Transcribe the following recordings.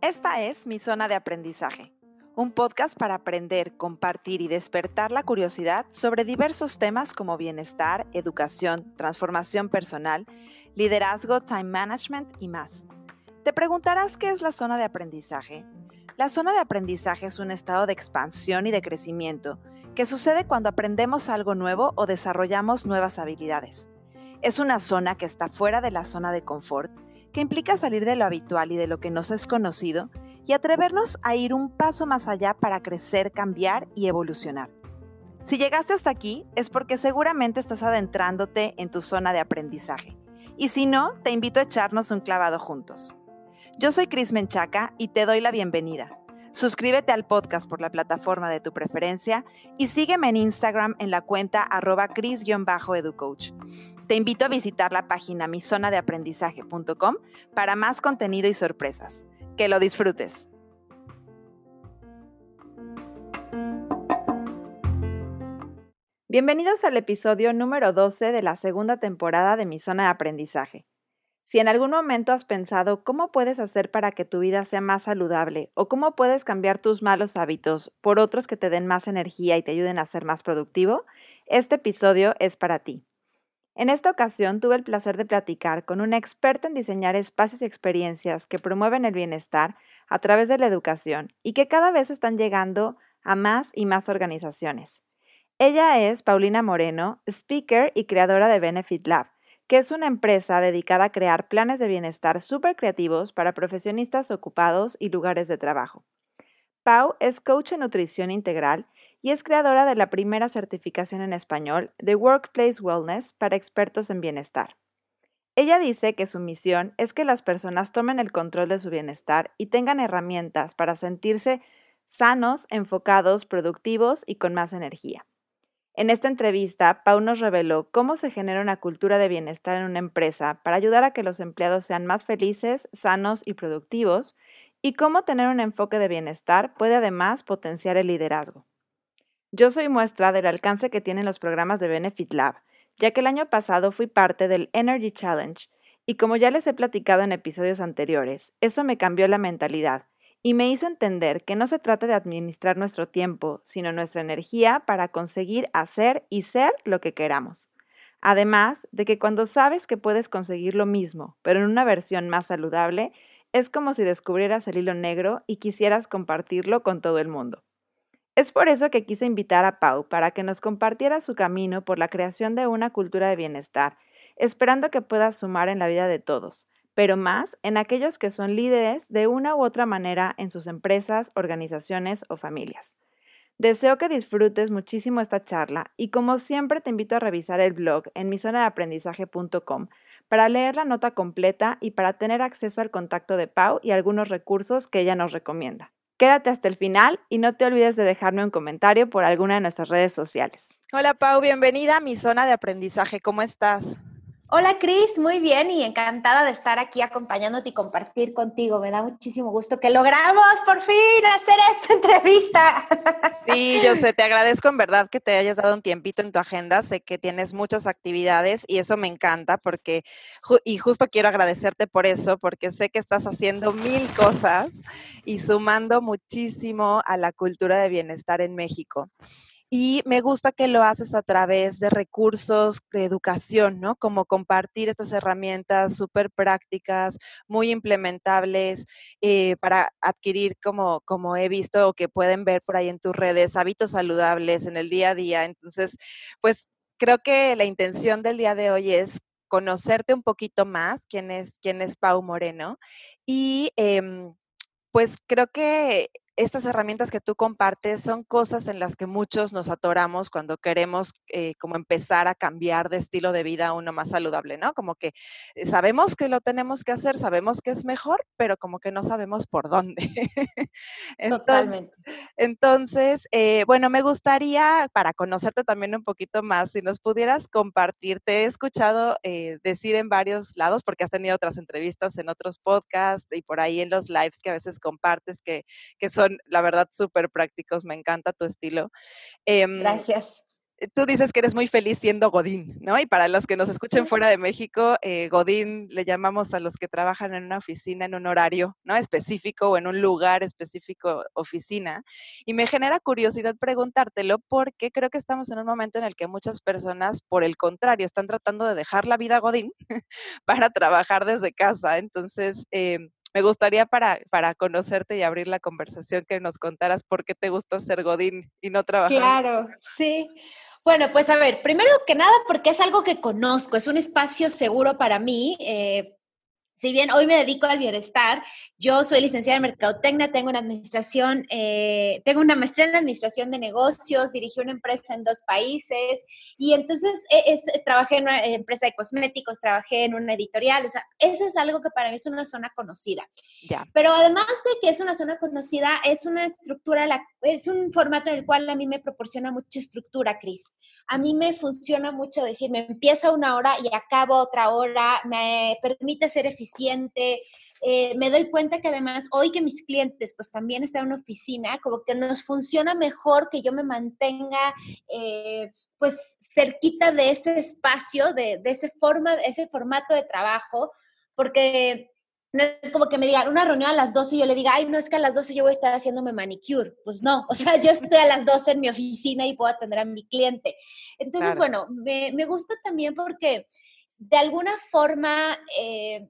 Esta es mi zona de aprendizaje, un podcast para aprender, compartir y despertar la curiosidad sobre diversos temas como bienestar, educación, transformación personal, liderazgo, time management y más. Te preguntarás qué es la zona de aprendizaje. La zona de aprendizaje es un estado de expansión y de crecimiento que sucede cuando aprendemos algo nuevo o desarrollamos nuevas habilidades. Es una zona que está fuera de la zona de confort, implica salir de lo habitual y de lo que nos es conocido y atrevernos a ir un paso más allá para crecer, cambiar y evolucionar. Si llegaste hasta aquí es porque seguramente estás adentrándote en tu zona de aprendizaje. Y si no, te invito a echarnos un clavado juntos. Yo soy Cris Menchaca y te doy la bienvenida. Suscríbete al podcast por la plataforma de tu preferencia y sígueme en Instagram en la cuenta arroba. Te invito a visitar la página mizonadeaprendizaje.com para más contenido y sorpresas. Que lo disfrutes. Bienvenidos al episodio número 12 de la segunda temporada de Mi Zona de Aprendizaje. Si en algún momento has pensado cómo puedes hacer para que tu vida sea más saludable o cómo puedes cambiar tus malos hábitos por otros que te den más energía y te ayuden a ser más productivo, este episodio es para ti. En esta ocasión tuve el placer de platicar con una experta en diseñar espacios y experiencias que promueven el bienestar a través de la educación y que cada vez están llegando a más y más organizaciones. Ella es Paulina Moreno, speaker y creadora de Benefit Lab, que es una empresa dedicada a crear planes de bienestar súper creativos para profesionistas ocupados y lugares de trabajo. Pau es coach en nutrición integral es creadora de la primera certificación en español de Workplace Wellness para expertos en bienestar. Ella dice que su misión es que las personas tomen el control de su bienestar y tengan herramientas para sentirse sanos, enfocados, productivos y con más energía. En esta entrevista, Pau nos reveló cómo se genera una cultura de bienestar en una empresa para ayudar a que los empleados sean más felices, sanos y productivos, y cómo tener un enfoque de bienestar puede además potenciar el liderazgo. Yo soy muestra del alcance que tienen los programas de Benefit Lab, ya que el año pasado fui parte del Energy Challenge y como ya les he platicado en episodios anteriores, eso me cambió la mentalidad y me hizo entender que no se trata de administrar nuestro tiempo, sino nuestra energía para conseguir hacer y ser lo que queramos. Además de que cuando sabes que puedes conseguir lo mismo, pero en una versión más saludable, es como si descubrieras el hilo negro y quisieras compartirlo con todo el mundo. Es por eso que quise invitar a Pau para que nos compartiera su camino por la creación de una cultura de bienestar, esperando que pueda sumar en la vida de todos, pero más en aquellos que son líderes de una u otra manera en sus empresas, organizaciones o familias. Deseo que disfrutes muchísimo esta charla y como siempre te invito a revisar el blog en misonadeaprendizaje.com para leer la nota completa y para tener acceso al contacto de Pau y algunos recursos que ella nos recomienda. Quédate hasta el final y no te olvides de dejarme un comentario por alguna de nuestras redes sociales. Hola Pau, bienvenida a mi zona de aprendizaje. ¿Cómo estás? Hola Cris, muy bien y encantada de estar aquí acompañándote y compartir contigo. Me da muchísimo gusto que logramos por fin hacer esta entrevista. Sí, yo sé, te agradezco en verdad que te hayas dado un tiempito en tu agenda. Sé que tienes muchas actividades y eso me encanta porque, y justo quiero agradecerte por eso, porque sé que estás haciendo mil cosas y sumando muchísimo a la cultura de bienestar en México y me gusta que lo haces a través de recursos de educación, ¿no? Como compartir estas herramientas súper prácticas, muy implementables eh, para adquirir, como, como he visto o que pueden ver por ahí en tus redes, hábitos saludables en el día a día. Entonces, pues creo que la intención del día de hoy es conocerte un poquito más, quién es, quién es Pau Moreno, y em, pues creo que estas herramientas que tú compartes son cosas en las que muchos nos atoramos cuando queremos eh, como empezar a cambiar de estilo de vida a uno más saludable, ¿no? Como que eh, sabemos que lo tenemos que hacer, sabemos que es mejor, pero como que no sabemos por dónde. Totalmente. Entonces, eh, bueno, me gustaría, para conocerte también un poquito más, si nos pudieras compartir, te he escuchado decir en varios lados, porque has tenido otras entrevistas en otros podcasts y por ahí en los lives que a veces compartes que, que son la verdad, súper prácticos. Me encanta tu estilo. Em, Gracias. tú dices que eres muy feliz siendo Godín, ¿no? Y para los que nos escuchen fuera de México, eh, Godín le llamamos a los que trabajan en una oficina en un horario, ¿no? Específico o en un lugar específico, oficina. Y me genera curiosidad preguntártelo porque creo que estamos en un momento en el que muchas personas, por el contrario, están tratando de dejar la vida Godín para trabajar desde casa. Entonces, eh, me gustaría para, para conocerte y abrir la conversación que nos contaras por qué te gusta ser Godín y no trabajar. Claro, sí. Bueno, pues a ver, primero que nada porque es algo que conozco, es un espacio seguro para mí. Eh, si bien hoy me dedico al bienestar, yo soy licenciada en Mercadotecnia, tengo una administración, eh, tengo una maestría en administración de negocios, dirigí una empresa en dos países y entonces eh, trabajé en una empresa de cosméticos, trabajé en una editorial, o sea, eso es algo que para mí es una zona conocida. Ya. Pero además de que es una zona conocida, es una estructura, es un formato en el cual a mí me proporciona mucha estructura, Cris. A mí me funciona mucho decir, me empiezo a una hora y acabo otra hora, me permite ser eficiente eh, me doy cuenta que además hoy que mis clientes pues también están en una oficina, como que nos funciona mejor que yo me mantenga eh, pues cerquita de ese espacio, de, ese, forma, ese formato de trabajo, porque no es como que me digan una reunión a las 12 y yo le diga, ay, no es que a las 12 yo voy a estar haciéndome manicure. Pues no, o sea, yo estoy a las 12 en mi oficina y puedo atender a mi cliente. Entonces, bueno, me, me, gusta también porque de alguna forma eh,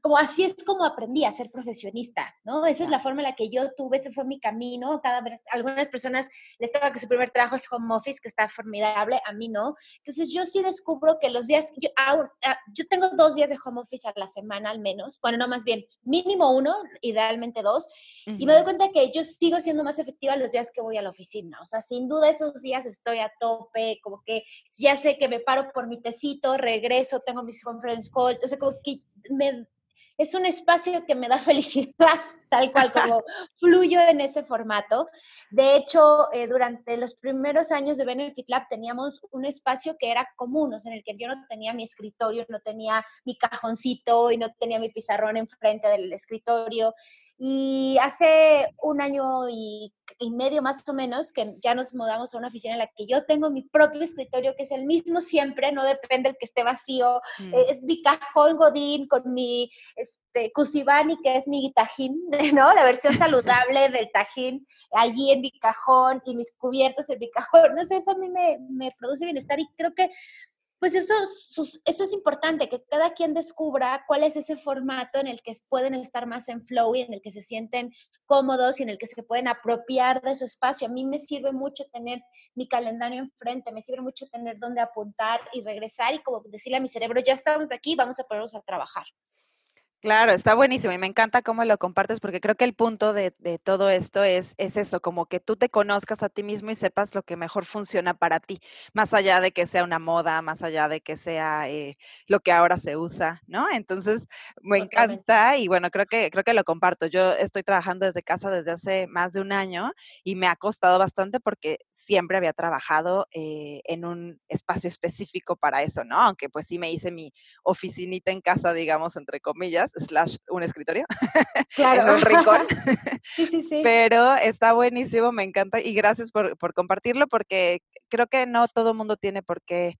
como así es como aprendí a ser profesionista, ¿no? Esa es la forma en la que yo tuve, ese fue mi camino. Cada vez, algunas personas les toca que su primer trabajo es home office, que está formidable, a mí no. Entonces yo sí descubro que los días, yo, ah, yo tengo dos días de home office a la semana al menos, bueno, no más bien, mínimo uno, idealmente dos, y me doy cuenta que yo sigo siendo más efectiva los días que voy a la oficina. O sea, sin duda esos días estoy a tope, como que ya sé que me paro por mi tecito, regreso, tengo mis conference calls, o sea, como que me es un espacio que me da felicidad, tal cual como fluyo en ese formato. De hecho, eh, durante los primeros años de Benefit Lab teníamos un espacio que era común, o sea, en el que yo no tenía mi escritorio, no tenía mi cajoncito y no tenía mi pizarrón enfrente del escritorio. Y hace un año y, medio más o menos que ya nos mudamos a una oficina en la que yo tengo mi propio escritorio, que es el mismo siempre, no depende del que esté vacío. Mm. Es mi cajón Godín con mi este, Kusibani, que es mi tajín, ¿no? La versión saludable del tajín, allí en mi cajón y mis cubiertos en mi cajón. No sé, eso a mí me, me produce bienestar y creo que pues eso, eso es importante, que cada quien descubra cuál es ese formato en el que pueden estar más en flow y en el que se sienten cómodos y en el que se pueden apropiar de su espacio. A mí me sirve mucho tener mi calendario enfrente, me sirve mucho tener dónde apuntar y regresar y como decirle a mi cerebro, ya estamos aquí, vamos a ponernos a trabajar. Claro, está buenísimo y me encanta cómo lo compartes porque creo que el punto de, todo esto es, es, eso, como que tú te conozcas a ti mismo y sepas lo que mejor funciona para ti, más allá de que sea una moda, más allá de que sea eh, lo que ahora se usa, ¿no? Entonces, me encanta y bueno, creo que, creo que lo comparto. Yo estoy trabajando desde casa desde hace más de un año y me ha costado bastante porque siempre había trabajado eh, en un espacio específico para eso, ¿no? Aunque pues sí me hice mi oficinita en casa, digamos, entre comillas slash un escritorio claro. en un rincón. sí, sí, sí. Pero está buenísimo, me encanta y gracias por, por compartirlo porque creo que no todo el mundo tiene por qué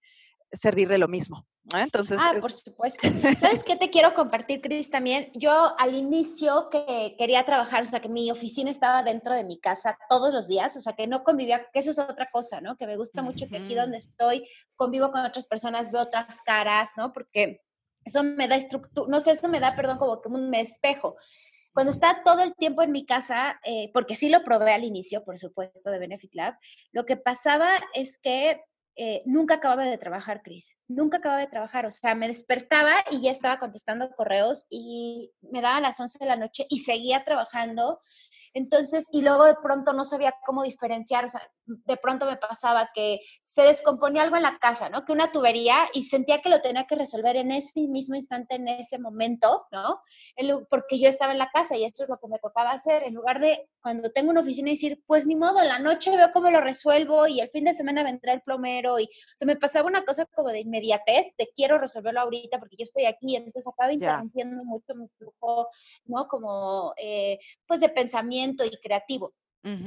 servirle lo mismo. Entonces, ah, por supuesto. ¿Sabes qué te quiero compartir, Cris? También yo al inicio que quería trabajar, o sea, que mi oficina estaba dentro de mi casa todos los días, o sea, que no convivía, que eso es otra cosa, ¿no? Que me gusta mucho que aquí donde estoy convivo con otras personas, veo otras caras, ¿no? Porque eso me da estructura, no sé, eso me da, perdón, como que me espejo. Cuando está todo el tiempo en mi casa, eh, porque sí lo probé al inicio, por supuesto, de Benefit Lab, lo que pasaba es que eh, nunca acababa de trabajar, Cris. Nunca acababa de trabajar. O sea, me despertaba y ya estaba contestando correos y me daba las 11 de la noche y seguía trabajando. Entonces, y luego de pronto no sabía cómo diferenciar, o sea, de pronto me pasaba que se descomponía algo en la casa, ¿no? Que una tubería y sentía que lo tenía que resolver en ese mismo instante, en ese momento, ¿no? Porque yo estaba en la casa y esto es lo que me tocaba hacer, en lugar de cuando tengo una oficina y decir, pues ni modo, en la noche veo cómo lo resuelvo y el fin de semana vendrá el plomero y se me pasaba una cosa como de inmediatez, de quiero resolverlo ahorita porque yo estoy aquí, entonces acaba interrumpiendo mucho mi flujo, ¿no? Como, eh, pues de pensamiento y creativo.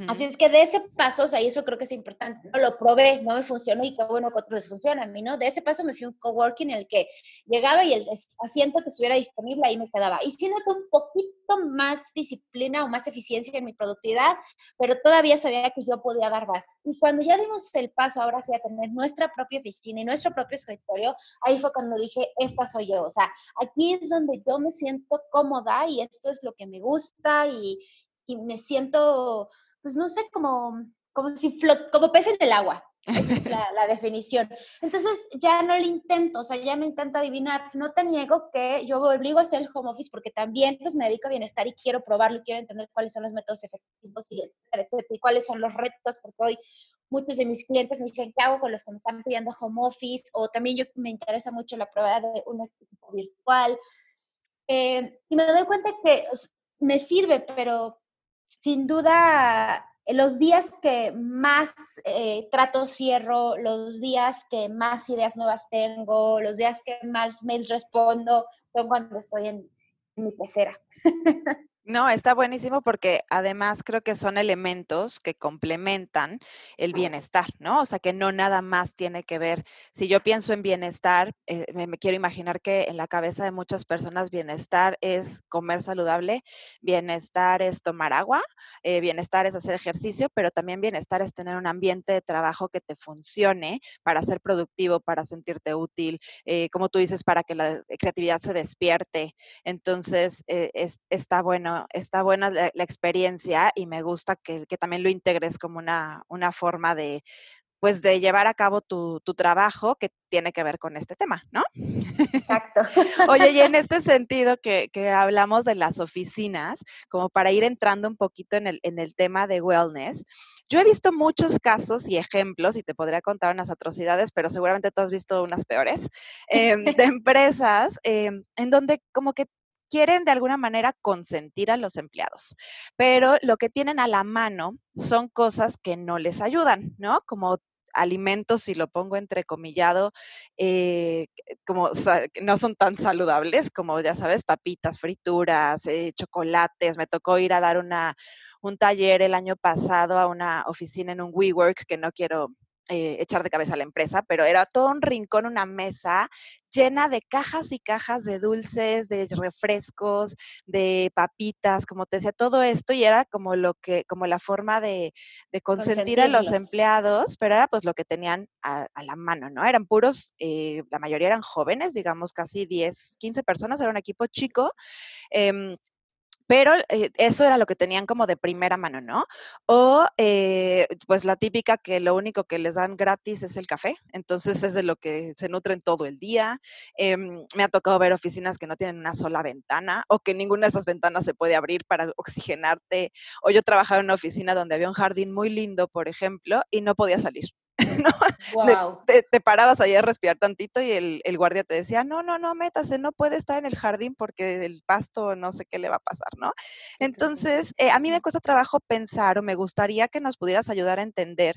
Así es que de ese paso, o sea, y eso creo que es importante, ¿no? lo probé, no me funcionó y qué bueno que otros funciona a mí, ¿no? De ese paso me fui a un coworking en el que llegaba y el asiento que estuviera disponible ahí me quedaba. Y sí noté un poquito más disciplina o más eficiencia en mi productividad, pero todavía sabía que yo podía dar más. Y cuando ya dimos el paso ahora sí a tener nuestra propia oficina y nuestro propio escritorio, ahí fue cuando dije, esta soy yo, o sea, aquí es donde yo me siento cómoda y esto es lo que me gusta y, y me siento pues no sé, como, como si flot, como pez en el agua. Esa es la, la, definición. Entonces ya no lo intento, o sea, ya no intento adivinar. No te niego que yo obligo a hacer el home office porque también pues me dedico a bienestar y quiero probarlo y quiero entender cuáles son los métodos efectivos y, y cuáles son los retos, porque hoy muchos de mis clientes me dicen, ¿qué hago con los que me están pidiendo home office? O también yo me interesa mucho la prueba de un equipo virtual. Eh, y me doy cuenta que me sirve, pero sin duda, los días que más eh, trato cierro, los días que más ideas nuevas tengo, los días que más mails respondo, son cuando estoy en, en mi pecera. No, está buenísimo porque además creo que son elementos que complementan el bienestar, ¿no? O sea, que no nada más tiene que ver, si yo pienso en bienestar, eh, me, quiero imaginar que en la cabeza de muchas personas bienestar es comer saludable, bienestar es tomar agua, eh, bienestar es hacer ejercicio, pero también bienestar es tener un ambiente de trabajo que te funcione para ser productivo, para sentirte útil, eh, como tú dices, para que la creatividad se despierte. Entonces, es, está bueno está buena la, experiencia y me gusta que, también lo integres como una, una forma de, pues de llevar a cabo tu, tu, trabajo que tiene que ver con este tema, ¿no? Exacto. Oye, y en este sentido que, que, hablamos de las oficinas, como para ir entrando un poquito en el, en el tema de wellness, yo he visto muchos casos y ejemplos, y te podría contar unas atrocidades, pero seguramente tú has visto unas peores, em, de empresas em, en donde como que quieren de alguna manera consentir a los empleados, pero lo que tienen a la mano son cosas que no les ayudan, ¿no? Como alimentos, si lo pongo entrecomillado, eh, como no son tan saludables como, ya sabes, papitas, frituras, eh, chocolates. Me tocó ir a dar una, un taller el año pasado a una oficina en un WeWork, que no quiero eh, echar de cabeza a la empresa, pero era todo un rincón, una mesa llena de cajas y cajas de dulces, de refrescos, de papitas, como te decía, todo esto y era como lo que, como la forma de, consentir a los empleados, pero era pues lo que tenían a, la mano, ¿no? Eran puros, eh, la mayoría eran jóvenes, digamos casi 10, 15 personas, era un equipo chico. Em, pero eh, eso era lo que tenían como de primera mano, ¿no? O eh, pues la típica que lo único que les dan gratis es el café, entonces es de lo que se nutren todo el día. Em, me ha tocado ver oficinas que no tienen una sola ventana o que ninguna de esas ventanas se puede abrir para oxigenarte. O yo trabajaba en una oficina donde había un jardín muy lindo, por ejemplo, y no podía salir. ¿no? Te, parabas ahí a respirar tantito y el, guardia te decía, no, no, no, métase, no puede estar en el jardín porque el pasto no sé qué le va a pasar, ¿no? Entonces, eh, a mí me cuesta trabajo pensar o me gustaría que nos pudieras ayudar a entender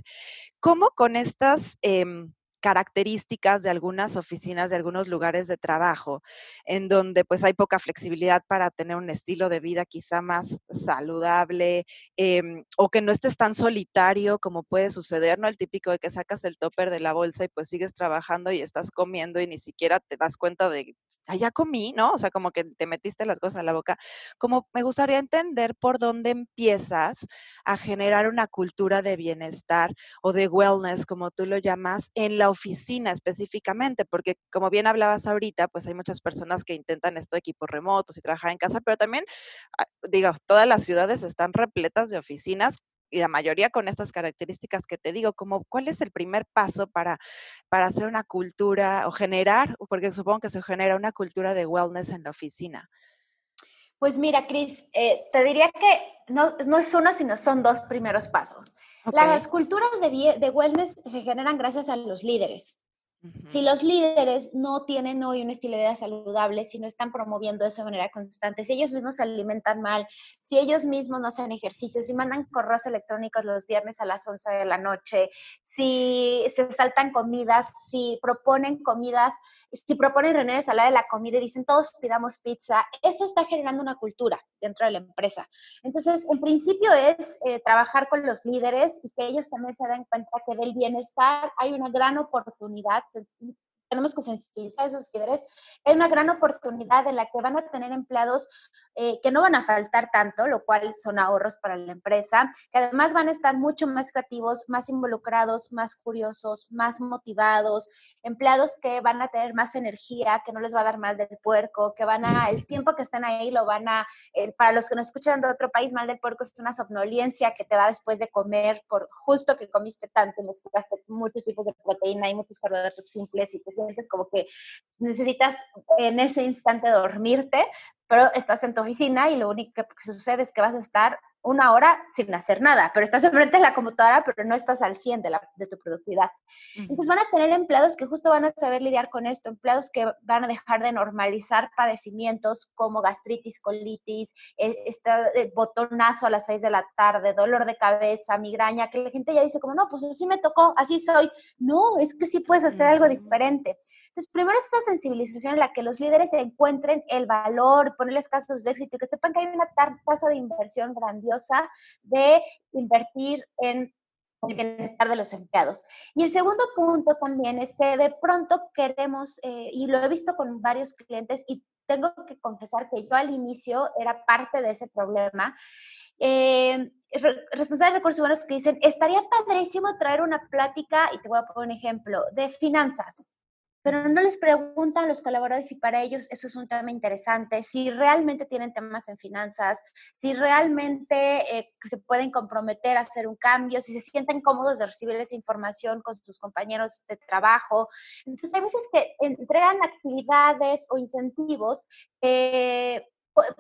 cómo con estas... Em, características de algunas oficinas, de algunos lugares de trabajo, en donde pues hay poca flexibilidad para tener un estilo de vida quizá más saludable em, o que no estés tan solitario como puede suceder, ¿no? El típico de que sacas el topper de la bolsa y pues sigues trabajando y estás comiendo y ni siquiera te das cuenta de, ah, ya comí, ¿no? O sea, como que te metiste las cosas a la boca. Como me gustaría entender por dónde empiezas a generar una cultura de bienestar o de wellness, como tú lo llamas, en la oficina específicamente, porque como bien hablabas ahorita, pues hay muchas personas que intentan esto equipos remotos y trabajar en casa, pero también, ah, digo, todas las ciudades están repletas de oficinas y la mayoría con estas características que te digo, como cuál es el primer paso para, para hacer una cultura o generar, porque supongo que se genera una cultura de wellness en la oficina. Pues mira, Cris, eh, te diría que no, no es uno, sino son dos primeros pasos. Las culturas de, de, wellness se generan gracias a los líderes. Si los líderes no tienen hoy un estilo de vida saludable, si no están promoviendo eso de manera constante, si ellos mismos se alimentan mal, si ellos mismos no hacen ejercicio, si mandan correos electrónicos los viernes a las 11 de la noche, si se saltan comidas, si proponen comidas, si proponen reuniones a la de la comida y dicen todos pidamos pizza, eso está generando una cultura dentro de la empresa. Entonces, en principio es eh, trabajar con los líderes y que ellos también se den cuenta que del bienestar hay una gran oportunidad 这。Tenemos que sensibilizar a esos líderes. Hay una gran oportunidad en la que van a tener empleados eh, que no van a faltar tanto, lo cual son ahorros para la empresa, que además van a estar mucho más creativos, más involucrados, más curiosos, más motivados, empleados que van a tener más energía, que no les va a dar mal del puerco, que van a, el tiempo que están ahí lo van a, eh, para los que nos escuchan de otro país, mal del puerco es una somnolencia que te da después de comer por justo que comiste tanto, muchos tipos de proteína y muchos carbohidratos simples y te sientes como que necesitas en ese instante dormirte, pero estás en tu oficina y lo único que sucede es que vas a estar una hora sin hacer nada, pero estás enfrente de la computadora, pero no estás al 100 de, la, de tu productividad. Entonces van a tener empleados que justo van a saber lidiar con esto, empleados que van a dejar de normalizar padecimientos como gastritis, colitis, este botonazo a las 6 de la tarde, dolor de cabeza, migraña, que la gente ya dice como, no, pues así me tocó, así soy. No, es que sí puedes hacer algo diferente. Entonces, primero es esa sensibilización en la que los líderes encuentren el valor, ponerles casos de éxito y que sepan que hay una tasa de inversión grandiosa de invertir en el bienestar de los empleados. Y el segundo punto también es que de pronto queremos, eh, y lo he visto con varios clientes, y tengo que confesar que yo al inicio era parte de ese problema, eh, responsables de recursos humanos que dicen, estaría padrísimo traer una plática, y te voy a poner un ejemplo, de finanzas pero no les preguntan a los colaboradores si para ellos eso es un tema interesante, si realmente tienen temas en finanzas, si realmente eh, se pueden comprometer a hacer un cambio, si se sienten cómodos de recibir esa información con sus compañeros de trabajo. Entonces, hay veces que entregan actividades o incentivos eh,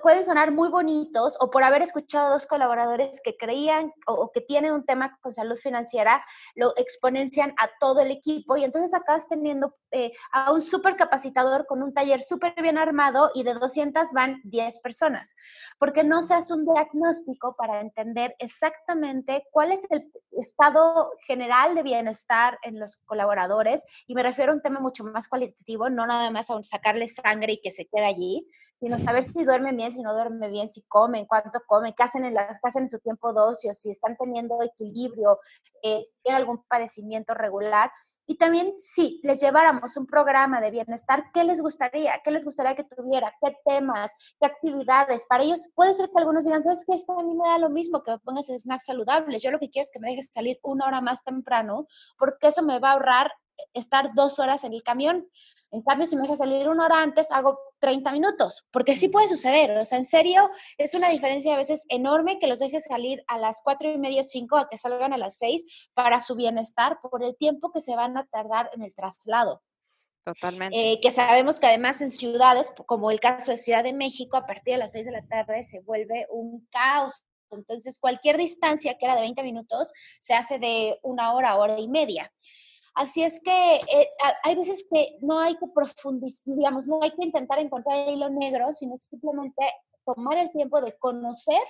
pueden sonar muy bonitos o por haber escuchado a dos colaboradores que creían o, que tienen un tema con salud financiera, lo exponencian a todo el equipo y entonces acabas teniendo eh, a un súper capacitador con un taller súper bien armado y de 200 van 10 personas, porque no se hace un diagnóstico para entender exactamente cuál es el estado general de bienestar en los colaboradores y me refiero a un tema mucho más cualitativo, no nada más a sacarle sangre y que se quede allí, sino saber si duermen bien, si no duermen bien, si comen, cuánto comen, qué hacen en, la, qué hacen en su tiempo de ocio, si están teniendo equilibrio, eh, si tienen algún padecimiento regular. Y también si les lleváramos un programa de bienestar, ¿qué les gustaría? ¿Qué les gustaría que tuviera? ¿Qué temas? ¿Qué actividades? Para ellos puede ser que algunos digan, ¿sabes qué? A mí me da lo mismo que me pongas snacks saludables. Yo lo que quiero es que me dejes salir una hora más temprano porque eso me va a ahorrar estar dos horas en el camión. En cambio, si me dejas salir una hora antes, hago 30 minutos, porque sí puede suceder. O sea, en serio, es una diferencia a veces enorme que los dejes salir a las cuatro y media, cinco, a que salgan a las seis para su bienestar por el tiempo que se van a tardar en el traslado. Totalmente. Eh, que sabemos que además en ciudades, como el caso de Ciudad de México, a partir de las seis de la tarde se vuelve un caos. Entonces, cualquier distancia que era de 20 minutos se hace de una hora, hora y media. Así es que eh, hay veces que no hay que profundizar, digamos, no hay que intentar encontrar el hilo negro, sino simplemente tomar el tiempo de conocer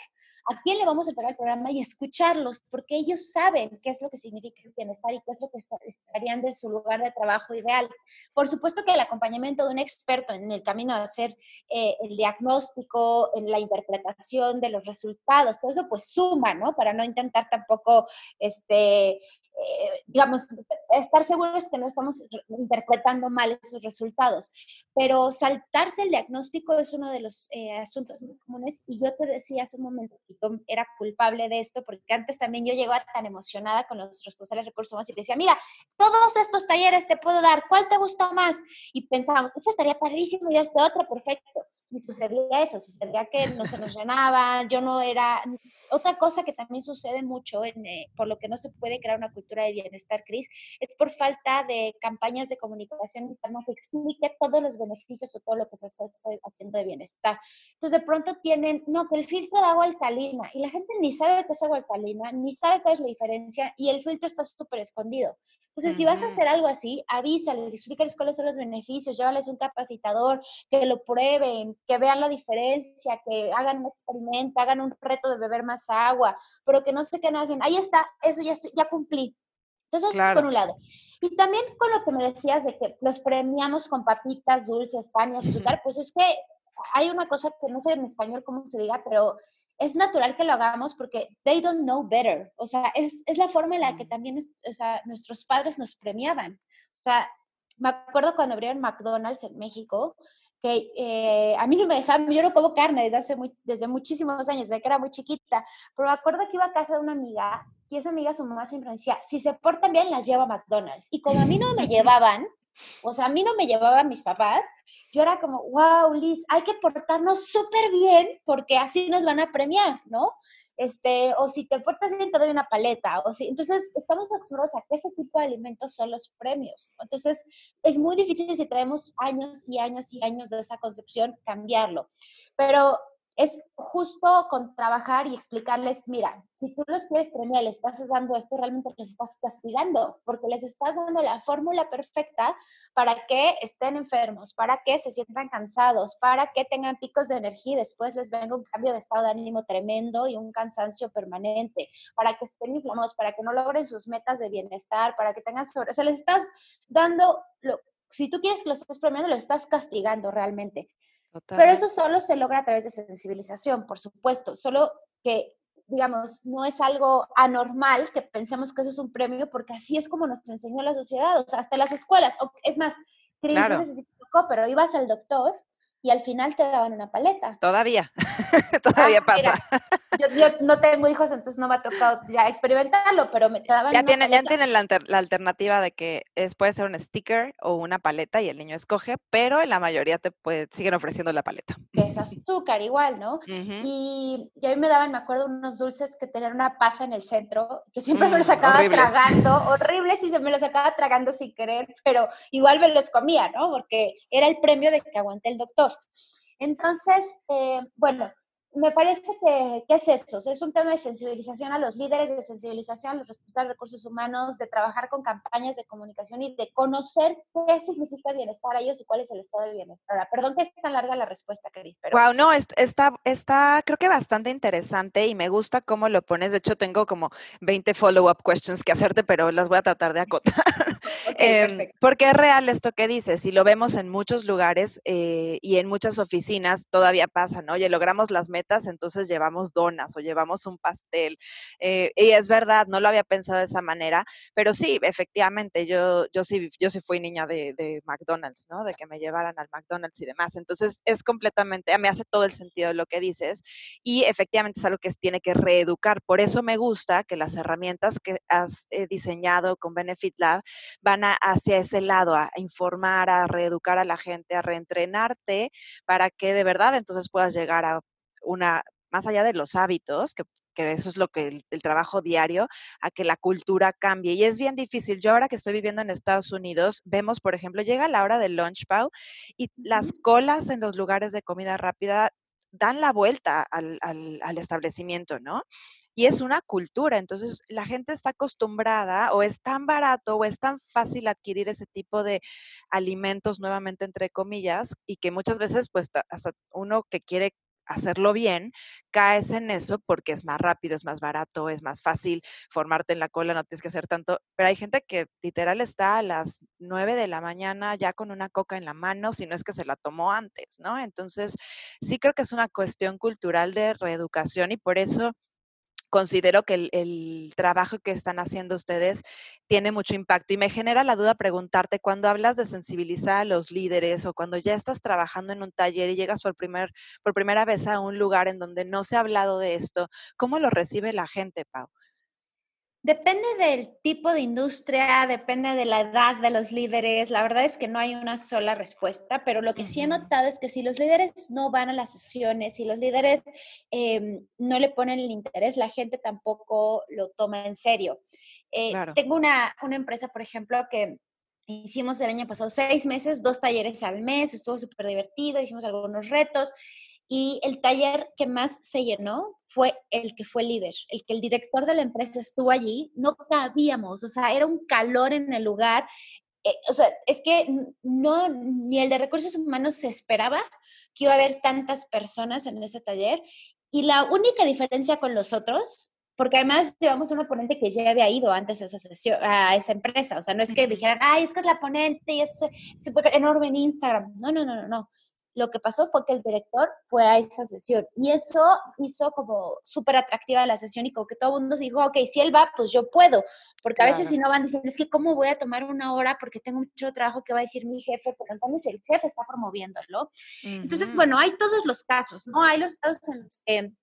a quién le vamos a entregar el programa y escucharlos, porque ellos saben qué es lo que significa el bienestar y qué es lo que estarían de su lugar de trabajo ideal. Por supuesto que el acompañamiento de un experto en el camino de hacer eh, el diagnóstico, en la interpretación de los resultados, todo eso pues suma, ¿no? Para no intentar tampoco, este, eh, digamos, estar seguros que no estamos interpretando mal esos resultados. Pero saltarse el diagnóstico es uno de los eh, asuntos muy comunes y yo te decía hace un momento que yo era culpable de esto porque antes también yo llegaba tan emocionada con los responsables de recursos humanos y decía, mira, todos estos talleres te puedo dar, ¿cuál te gustó más? Y pensábamos, este estaría padrísimo y este otro, perfecto. Y sucedía eso, sucedía que no se nos llenaba, yo no era, otra cosa que también sucede mucho, eh, por lo que no se puede crear una cultura de bienestar, Cris, es por falta de campañas de comunicación interna que explique todos los beneficios o todo lo que se está haciendo de bienestar. Entonces, de pronto tienen, no, que el filtro de agua alcalina, y la gente ni sabe qué es agua alcalina, ni sabe cuál es la diferencia, y el filtro está súper escondido. Entonces, si vas a hacer algo así, avísales, explícales cuáles son los beneficios, llévales un capacitador, que lo prueben, que vean la diferencia, que hagan un experimento, hagan un reto de beber más agua, pero que no se queden hacen, ahí está, eso ya, estoy, ya cumplí. Entonces, claro. por un lado. Y también con lo que me decías de que los premiamos con papitas, dulces, pan y azúcar, pues es que hay una cosa que no sé en español cómo se diga, pero es natural que lo hagamos porque they don't know better. O sea, es, es la forma en la que también o sea, nuestros padres nos premiaban. O sea, me acuerdo cuando abrieron McDonald's en México, que eh, a mí no me dejaban, yo no como carne desde hace muy, desde muchísimos años, desde que era muy chiquita, pero me acuerdo que iba a casa de una amiga y esa amiga, su mamá siempre decía, si se portan bien, las lleva a McDonald's. Y como a mí no me llevaban, o sea, a mí no me llevaban mis papás, yo era como, wow, Liz, hay que portarnos súper bien porque así nos van a premiar, ¿no? Este, o si te portas bien te doy una paleta, o si, entonces estamos acostumbrados a que ese tipo de alimentos son los premios. Entonces, es muy difícil si traemos años y años y años de esa concepción cambiarlo. Pero es justo con trabajar y explicarles, mira, si tú los quieres premiar, les estás dando esto, realmente les estás castigando, porque les estás dando la fórmula perfecta para que estén enfermos, para que se sientan cansados, para que tengan picos de energía y después les venga un cambio de estado de ánimo tremendo y un cansancio permanente, para que estén inflamados, para que no logren sus metas de bienestar, para que tengan sobre, o sea, les estás dando, lo, si tú quieres que los estés premiando, los estás castigando realmente. Pero eso solo se logra a través de sensibilización, por supuesto, solo que, digamos, no es algo anormal que pensemos que eso es un premio, porque así es como nos enseñó la sociedad, o sea, hasta las escuelas. Es más, claro. pero ibas al doctor y al final te daban una paleta. Todavía, todavía ah, pasa. yo, no tengo hijos, entonces no me ha tocado ya experimentarlo, pero me te daban ya una Ya tienen la, la, alternativa de que es, puede ser un sticker o una paleta y el niño escoge, pero en la mayoría te puede, siguen ofreciendo la paleta. Es azúcar igual, ¿no? y, a mí me daban, me acuerdo, unos dulces que tenían una pasa en el centro, que siempre me los mm, acababa tragando, horribles, y se me los acababa tragando sin querer, pero igual me los comía, ¿no? Porque era el premio de que aguanté el doctor. Entonces, eh, bueno, me parece que, ¿qué es eso? es un tema de sensibilización a los líderes, de sensibilización a los responsables de recursos humanos, de trabajar con campañas de comunicación y de conocer qué significa bienestar a ellos y cuál es el estado de bienestar. perdón que es tan larga la respuesta, Cris, pero... Wow, no, está, está creo que bastante interesante y me gusta cómo lo pones. De hecho, tengo como 20 follow-up questions que hacerte, pero las voy a tratar de acotar. Em, porque es real esto que dices, y lo vemos en muchos lugares eh, y en muchas oficinas todavía pasa, ¿no? Oye, logramos las metas, entonces llevamos donas o llevamos un pastel. Eh, y es verdad, no lo había pensado de esa manera, pero sí, efectivamente, yo, yo sí, yo sí fui niña de, de McDonald's, ¿no? De que me llevaran al McDonald's y demás. Entonces es completamente, me hace todo el sentido lo que dices y efectivamente es algo que tiene que reeducar. Por eso me gusta que las herramientas que has eh, diseñado con Benefit Lab van hacia ese lado, a informar, a reeducar a la gente, a reentrenarte para que de verdad entonces puedas llegar a una, más allá de los hábitos, que, eso es lo que el, trabajo diario, a que la cultura cambie. Y es bien difícil. Yo ahora que estoy viviendo en Estados Unidos, vemos, por ejemplo, llega la hora del lunch, Pau, y las colas en los lugares de comida rápida dan la vuelta al, al establecimiento, ¿no? y es una cultura. Entonces, la gente está acostumbrada o es tan barato o es tan fácil adquirir ese tipo de alimentos, nuevamente entre comillas, y que muchas veces, pues, hasta uno que quiere hacerlo bien, caes en eso porque es más rápido, es más barato, es más fácil formarte en la cola, no tienes que hacer tanto, pero hay gente que literal está a las 9 de la mañana ya con una coca en la mano, si no es que se la tomó antes, ¿no? Entonces, sí creo que es una cuestión cultural de reeducación y por eso considero que el, trabajo que están haciendo ustedes tiene mucho impacto y me genera la duda preguntarte, cuando hablas de sensibilizar a los líderes o cuando ya estás trabajando en un taller y llegas por, primer, por primera vez a un lugar en donde no se ha hablado de esto, ¿cómo lo recibe la gente, Pau? Depende del tipo de industria, depende de la edad de los líderes. La verdad es que no hay una sola respuesta, pero lo que sí he notado es que si los líderes no van a las sesiones, si los líderes em, no le ponen el interés, la gente tampoco lo toma en serio. Eh, tengo una, una empresa, por ejemplo, que hicimos el año pasado seis meses, dos talleres al mes, estuvo súper divertido, hicimos algunos retos y el taller que más se llenó fue el que fue líder, el que el director de la empresa estuvo allí, no cabíamos, o sea, era un calor en el lugar. Eh, o sea, es que no, ni el de recursos humanos se esperaba que iba a haber tantas personas en ese taller. Y la única diferencia con los otros, porque además llevamos una ponente que ya había ido antes a esa, sesión, a esa empresa, o sea, no es que dijeran, ay, es que es la ponente y es, es enorme en Instagram. No, no, no, no, no lo que pasó fue que el director fue a esa sesión y eso hizo como súper atractiva la sesión y como que todo el mundo dijo, ok, si él va, pues yo puedo, porque a veces si no van diciendo, es que cómo voy a tomar una hora porque tengo mucho trabajo que va a decir mi jefe, pero entonces el jefe está promoviéndolo. Entonces, bueno, hay todos los casos, ¿no? Hay los casos en los que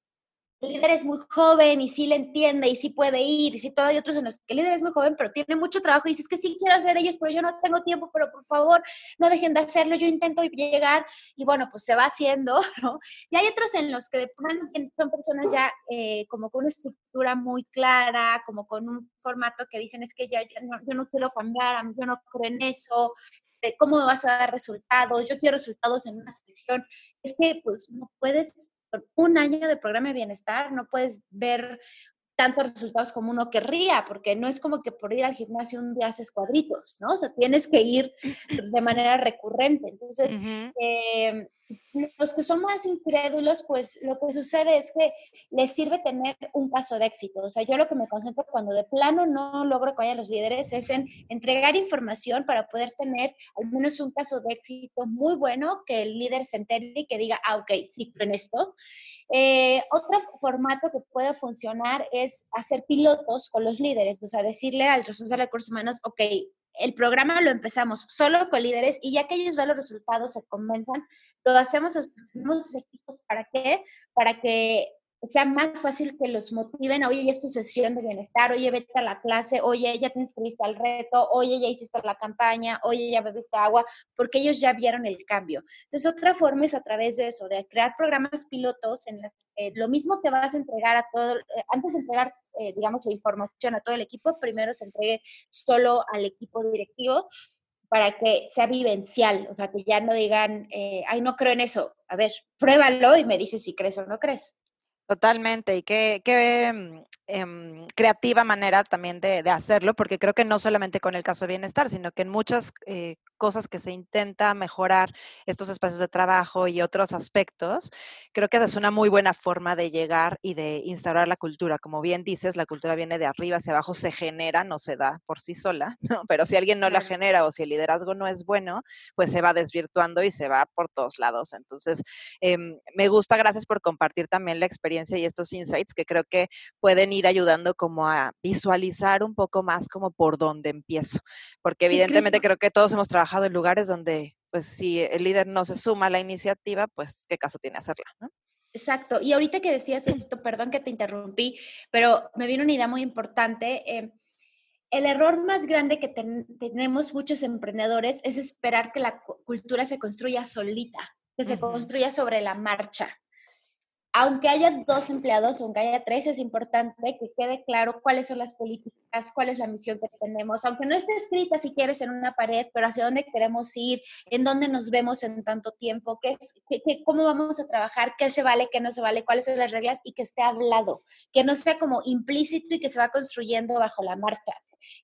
el líder es muy joven y sí le entiende y sí puede ir y sí todo. Hay otros en los que el líder es muy joven, pero tiene mucho trabajo y dice, es que sí quiero hacer ellos, pero yo no tengo tiempo, pero por favor no dejen de hacerlo, yo intento llegar y bueno, pues se va haciendo, ¿no? Y hay otros en los que son personas ya eh, como con una estructura muy clara, como con un formato que dicen, es que ya, no, yo no quiero cambiar, yo no creo en eso, de cómo vas a dar resultados, yo quiero resultados en una sesión. Es que pues no puedes un año de programa de bienestar no puedes ver tantos resultados como uno querría, porque no es como que por ir al gimnasio un día haces cuadritos, ¿no? O sea, tienes que ir de manera recurrente. Entonces, los que son más incrédulos, pues lo que sucede es que les sirve tener un caso de éxito. O sea, yo lo que me concentro cuando de plano no logro que vayan los líderes es en entregar información para poder tener al menos un caso de éxito muy bueno, que el líder se entere y que diga, ah, ok, sí, en esto. Eh, otro formato que puede funcionar es hacer pilotos con los líderes, o sea, decirle al responsable de recursos humanos, ok, el programa lo empezamos solo con líderes y ya que ellos ven los resultados, se convenzan, lo hacemos, hacemos equipos para qué? Para que sea más fácil que los motiven, oye, ya es tu sesión de bienestar, oye, vete a la clase, oye, ya te inscribiste al reto, oye, ya hiciste la campaña, oye, ya bebiste agua, porque ellos ya vieron el cambio. Entonces, otra forma es a través de eso, de crear programas pilotos en las lo mismo que vas a entregar a todo, eh, antes de entregar, eh, digamos, la información a todo el equipo, primero se entregue solo al equipo directivo para que sea vivencial, o sea, que ya no digan, eh, ay, no creo en eso. A ver, pruébalo y me dices si crees o no crees. Totalmente, y qué, qué em, creativa manera también de, hacerlo, porque creo que no solamente con el caso de bienestar, sino que en muchas eh, cosas que se intenta mejorar estos espacios de trabajo y otros aspectos, creo que esa es una muy buena forma de llegar y de instaurar la cultura. Como bien dices, la cultura viene de arriba hacia abajo, se genera, no se da por sí sola, ¿no? pero si alguien no la genera o si el liderazgo no es bueno, pues se va desvirtuando y se va por todos lados. Entonces, em, me gusta, gracias por compartir también la experiencia y estos insights que creo que pueden ir ayudando como a visualizar un poco más como por dónde empiezo, porque evidentemente creo que todos hemos trabajado en lugares donde, pues, si el líder no se suma a la iniciativa, pues, ¿qué caso tiene hacerla? Exacto. Y ahorita que decías esto, perdón que te interrumpí, pero me vino una idea muy importante. Eh, el error más grande que tenemos muchos emprendedores es esperar que la cultura se construya solita, que se construya sobre la marcha aunque haya dos empleados, aunque haya tres, es importante que quede claro cuáles son las políticas, cuál es la misión que tenemos, aunque no esté escrita si quieres en una pared, pero hacia dónde queremos ir, en dónde nos vemos en tanto tiempo, qué, cómo vamos a trabajar, qué se vale, qué no se vale, cuáles son las reglas y que esté hablado, que no sea como implícito y que se va construyendo bajo la marcha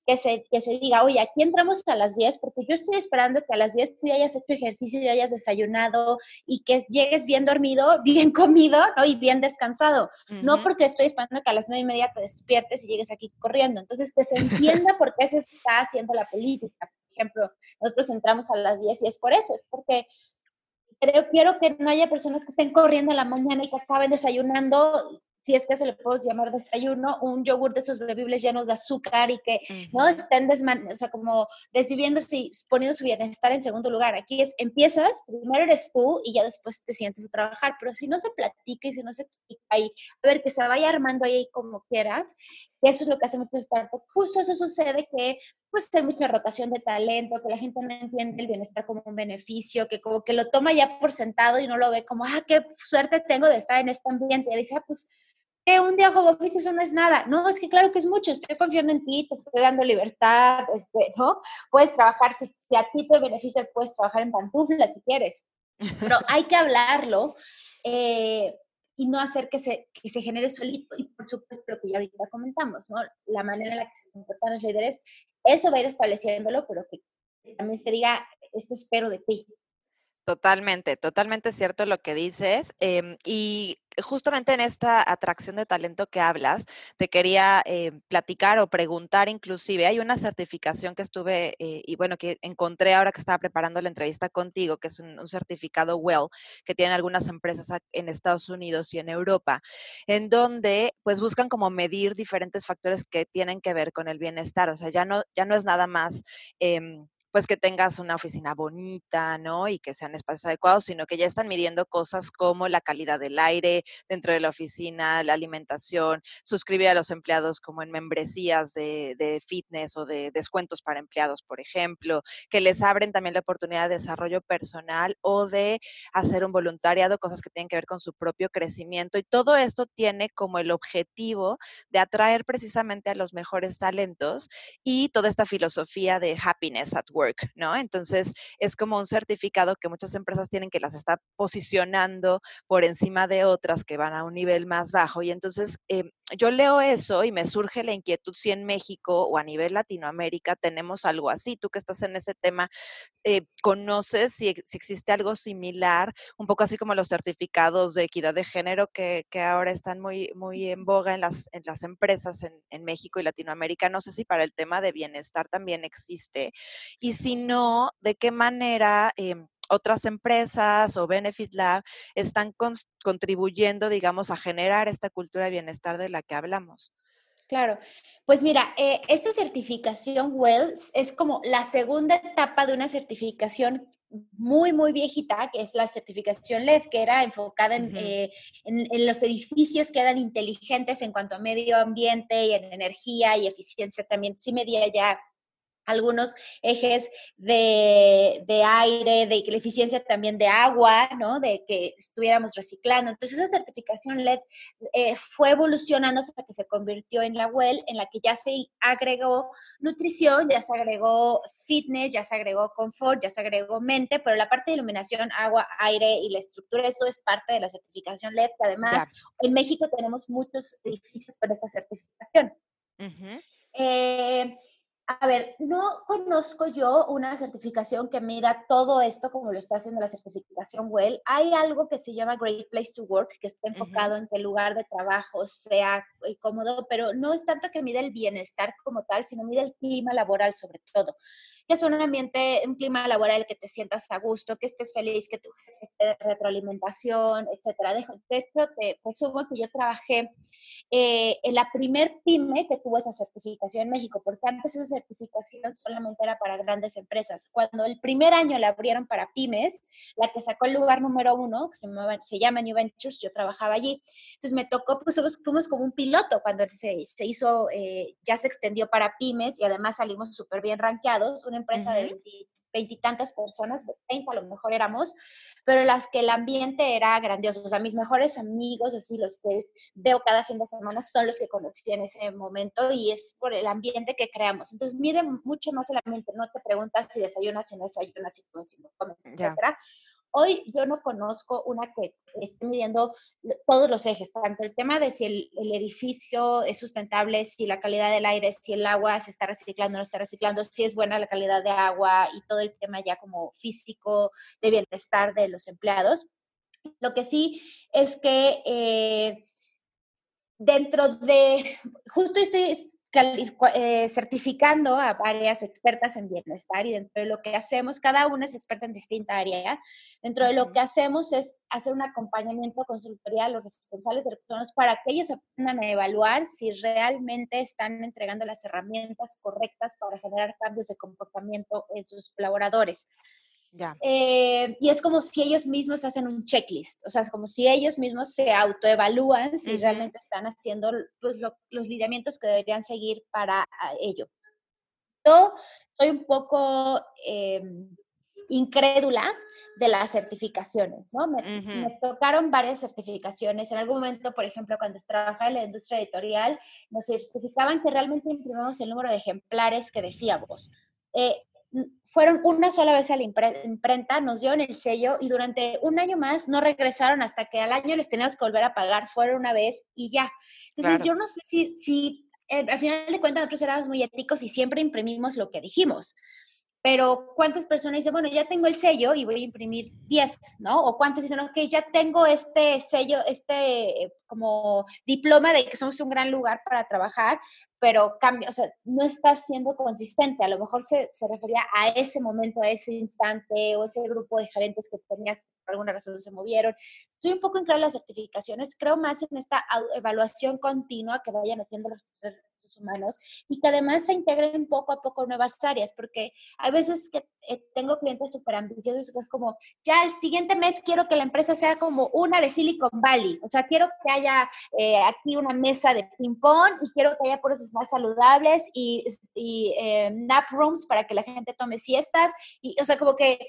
que se, que se diga, oye, aquí entramos a las 10 porque yo estoy esperando que a las 10 tú ya hayas hecho ejercicio, ya hayas desayunado y que llegues bien dormido, bien comido, ¿no? Y bien descansado. No porque estoy esperando que a las 9 y media te despiertes y llegues aquí corriendo. Entonces, que se entienda por qué se está haciendo la política. Por ejemplo, nosotros entramos a las 10 y es por eso, es porque quiero que no haya personas que estén corriendo en la mañana y que acaben desayunando si es que eso le puedo llamar desayuno, un yogur de esos bebibles llenos de azúcar y que no estén desman o sea, como desviviéndose y poniendo su bienestar en segundo lugar. Aquí es, empiezas, primero eres tú y ya después te sientes a trabajar, pero si no se platica y si no se explica ahí, a ver, que se vaya armando ahí como quieras, eso es lo que hace mucho startups. Justo eso sucede que pues hay mucha rotación de talento, que la gente no entiende el bienestar como un beneficio, que como que lo toma ya por sentado y no lo ve como, ah, qué suerte tengo de estar en este ambiente. Y dice, ah, pues que un día como office eso no es nada. No, es que claro que es mucho, estoy confiando en ti, te estoy dando libertad, este, ¿no? Puedes trabajar, si, a ti te beneficia, puedes trabajar en pantuflas si quieres. Pero hay que hablarlo eh, y no hacer que se, que se genere solito. Y por supuesto, lo que ya ahorita comentamos, ¿no? La manera en la que se comportan los líderes eso va a ir estableciéndolo, pero que también se diga, esto espero de ti. Totalmente, totalmente cierto lo que dices. Em, y justamente en esta atracción de talento que hablas, te quería eh, platicar o preguntar inclusive, hay una certificación que estuve eh, y bueno, que encontré ahora que estaba preparando la entrevista contigo, que es un, certificado WELL que tienen algunas empresas en Estados Unidos y en Europa, en donde pues buscan como medir diferentes factores que tienen que ver con el bienestar. O sea, ya no, ya no es nada más... Em, pues que tengas una oficina bonita, ¿no? Y que sean espacios adecuados, sino que ya están midiendo cosas como la calidad del aire dentro de la oficina, la alimentación, suscribir a los empleados como en membresías de, fitness o de descuentos para empleados, por ejemplo, que les abren también la oportunidad de desarrollo personal o de hacer un voluntariado, cosas que tienen que ver con su propio crecimiento. Y todo esto tiene como el objetivo de atraer precisamente a los mejores talentos y toda esta filosofía de happiness at work ¿no? Entonces, es como un certificado que muchas empresas tienen que las está posicionando por encima de otras que van a un nivel más bajo. Y entonces, em, yo leo eso y me surge la inquietud si en México o a nivel Latinoamérica tenemos algo así. Tú que estás en ese tema, eh, ¿conoces si, existe algo similar? Un poco así como los certificados de equidad de género que, ahora están muy, muy en boga en las, en las empresas en, en México y Latinoamérica. No sé si para el tema de bienestar también existe. Y si no, ¿de qué manera em, otras empresas o Benefit Lab están contribuyendo, digamos, a generar esta cultura de bienestar de la que hablamos? Claro, pues mira, eh, esta certificación WELLS es como la segunda etapa de una certificación muy, muy viejita, que es la certificación LED, que era enfocada en, eh, en, los edificios que eran inteligentes en cuanto a medio ambiente y en energía y eficiencia también. Sí medía ya algunos ejes de, aire, de la eficiencia también de agua, ¿no? De que estuviéramos reciclando. Entonces esa certificación LED eh, fue evolucionando hasta que se convirtió en la WELL, en la que ya se agregó nutrición, ya se agregó fitness, ya se agregó confort, ya se agregó mente, pero la parte de iluminación, agua, aire y la estructura, eso es parte de la certificación LED, que además en México tenemos muchos edificios con esta certificación. A ver, no conozco yo una certificación que mida todo esto como lo está haciendo la certificación WELL. Hay algo que se llama Great Place to Work, que está enfocado en que el lugar de trabajo sea eh, cómodo, pero no es tanto que mide el bienestar como tal, sino mide el clima laboral sobre todo. Que es un ambiente, un clima laboral que te sientas a gusto, que estés feliz, que tu jefe esté retroalimentación, etcétera. De hecho, te presumo que yo trabajé eh, en la primer pyme que tuvo esa certificación en México, porque antes esa certificación solamente era para grandes empresas. Cuando el primer año la abrieron para pymes, la que sacó el lugar número uno, que se, llama New Ventures, yo trabajaba allí. Entonces me tocó, pues fuimos como un piloto cuando se, se hizo, eh, ya se extendió para pymes y además salimos súper bien rankeados, una empresa de 20 veintitantas personas, 30 a lo mejor éramos, pero las que el ambiente era grandioso. O sea, mis mejores amigos, así los que veo cada fin de semana, son los que conocí en ese momento y es por el ambiente que creamos. Entonces, mide mucho más el ambiente. No te preguntas si desayunas, si no desayunas, si comes, si no comes, etcétera. Hoy yo no conozco una que esté midiendo todos los ejes, tanto el tema de si el, edificio es sustentable, si la calidad del aire, si el agua se está reciclando o no está reciclando, si es buena la calidad de agua y todo el tema ya como físico de bienestar de los empleados. Lo que sí es que eh, dentro de, justo estoy eh, certificando a varias expertas en bienestar y dentro de lo que hacemos, cada una es experta en distinta área, dentro de lo que hacemos es hacer un acompañamiento consultoría a los responsables de recursos para que ellos aprendan a evaluar si realmente están entregando las herramientas correctas para generar cambios de comportamiento en sus colaboradores. Eh, y es como si ellos mismos hacen un checklist, o sea, es como si ellos mismos se autoevalúan si realmente están haciendo pues, los lineamientos que deberían seguir para ah, ello. Yo soy un poco em, incrédula de las certificaciones, ¿no? Me, tocaron varias certificaciones. En algún momento, por ejemplo, cuando trabajaba en la industria editorial, nos certificaban que realmente imprimimos el número de ejemplares que decíamos. Eh, fueron una sola vez a la imprenta, nos dieron el sello y durante un año más no regresaron hasta que al año les teníamos que volver a pagar, fueron una vez y ya. Entonces yo no sé si, si eh, al final de cuentas nosotros éramos muy éticos y siempre imprimimos lo que dijimos pero ¿cuántas personas dicen, bueno, ya tengo el sello y voy a imprimir 10, ¿no? O cuántas dicen, ok, ya tengo este sello, este eh, como diploma de que somos un gran lugar para trabajar, pero cambia, o sea, no estás siendo consistente. A lo mejor se, se refería a ese momento, a ese instante o ese grupo de gerentes que tenías por alguna razón se movieron. Soy un poco en las certificaciones, creo más en esta evaluación continua que vayan haciendo los humanos y que además se integren poco a poco nuevas áreas, porque hay veces que eh, tengo clientes súper ambiciosos que es como, ya el siguiente mes quiero que la empresa sea como una de Silicon Valley, o sea, quiero que haya eh, aquí una mesa de ping-pong y quiero que haya puros más saludables y, y eh, nap rooms para que la gente tome siestas, y, o sea, como que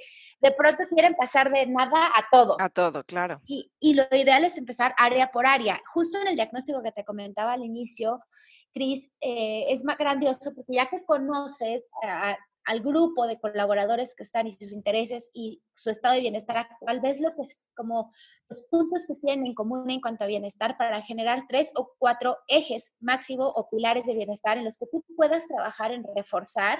de pronto quieren pasar de nada a todo. A todo, claro. Y, y lo ideal es empezar área por área. Justo en el diagnóstico que te comentaba al inicio, Cris, eh, es más grandioso porque ya que conoces al grupo de colaboradores que están y sus intereses y su estado de bienestar actual, ves lo que es como los puntos que tienen en común en cuanto a bienestar para generar tres o cuatro ejes máximo o pilares de bienestar en los que tú puedas trabajar en reforzar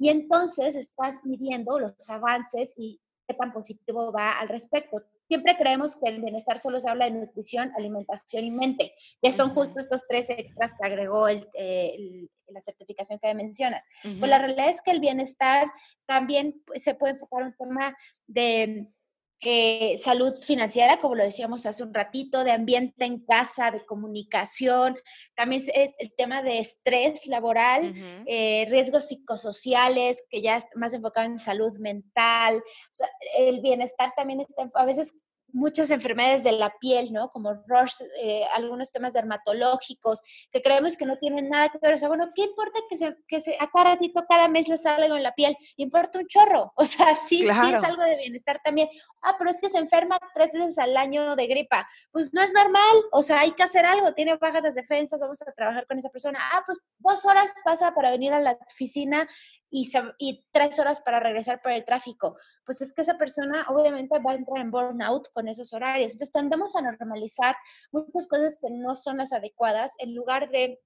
y entonces estás midiendo los avances y qué tan positivo va al respecto siempre creemos que el bienestar solo se habla de nutrición, alimentación y mente, que son justo estos tres extras que agregó eh, la certificación que mencionas. Pues la realidad es que el bienestar también pues, se puede enfocar en un tema de eh, salud financiera, como lo decíamos hace un ratito, de ambiente en casa, de comunicación, también es el tema de estrés laboral, eh, riesgos psicosociales, que ya es más enfocado en salud mental, el bienestar también está, a veces muchas enfermedades de la piel, ¿no? Como Roche, eh, algunos temas dermatológicos, que creemos que no tienen nada que ver. O sea, bueno, ¿qué importa que se, que se a cada ratito, cada mes le salga algo en la piel? Importa un chorro. O sea, sí, sí es algo de bienestar también. Ah, pero es que se enferma tres veces al año de gripa. Pues no es normal. O sea, hay que hacer algo. Tiene bajas las defensas, vamos a trabajar con esa persona. Ah, pues dos horas pasa para venir a la oficina y, y tres horas para regresar por el tráfico. Pues es que esa persona obviamente va a entrar en burnout con esos horarios. Entonces tendemos a normalizar muchas cosas que no son las adecuadas en lugar de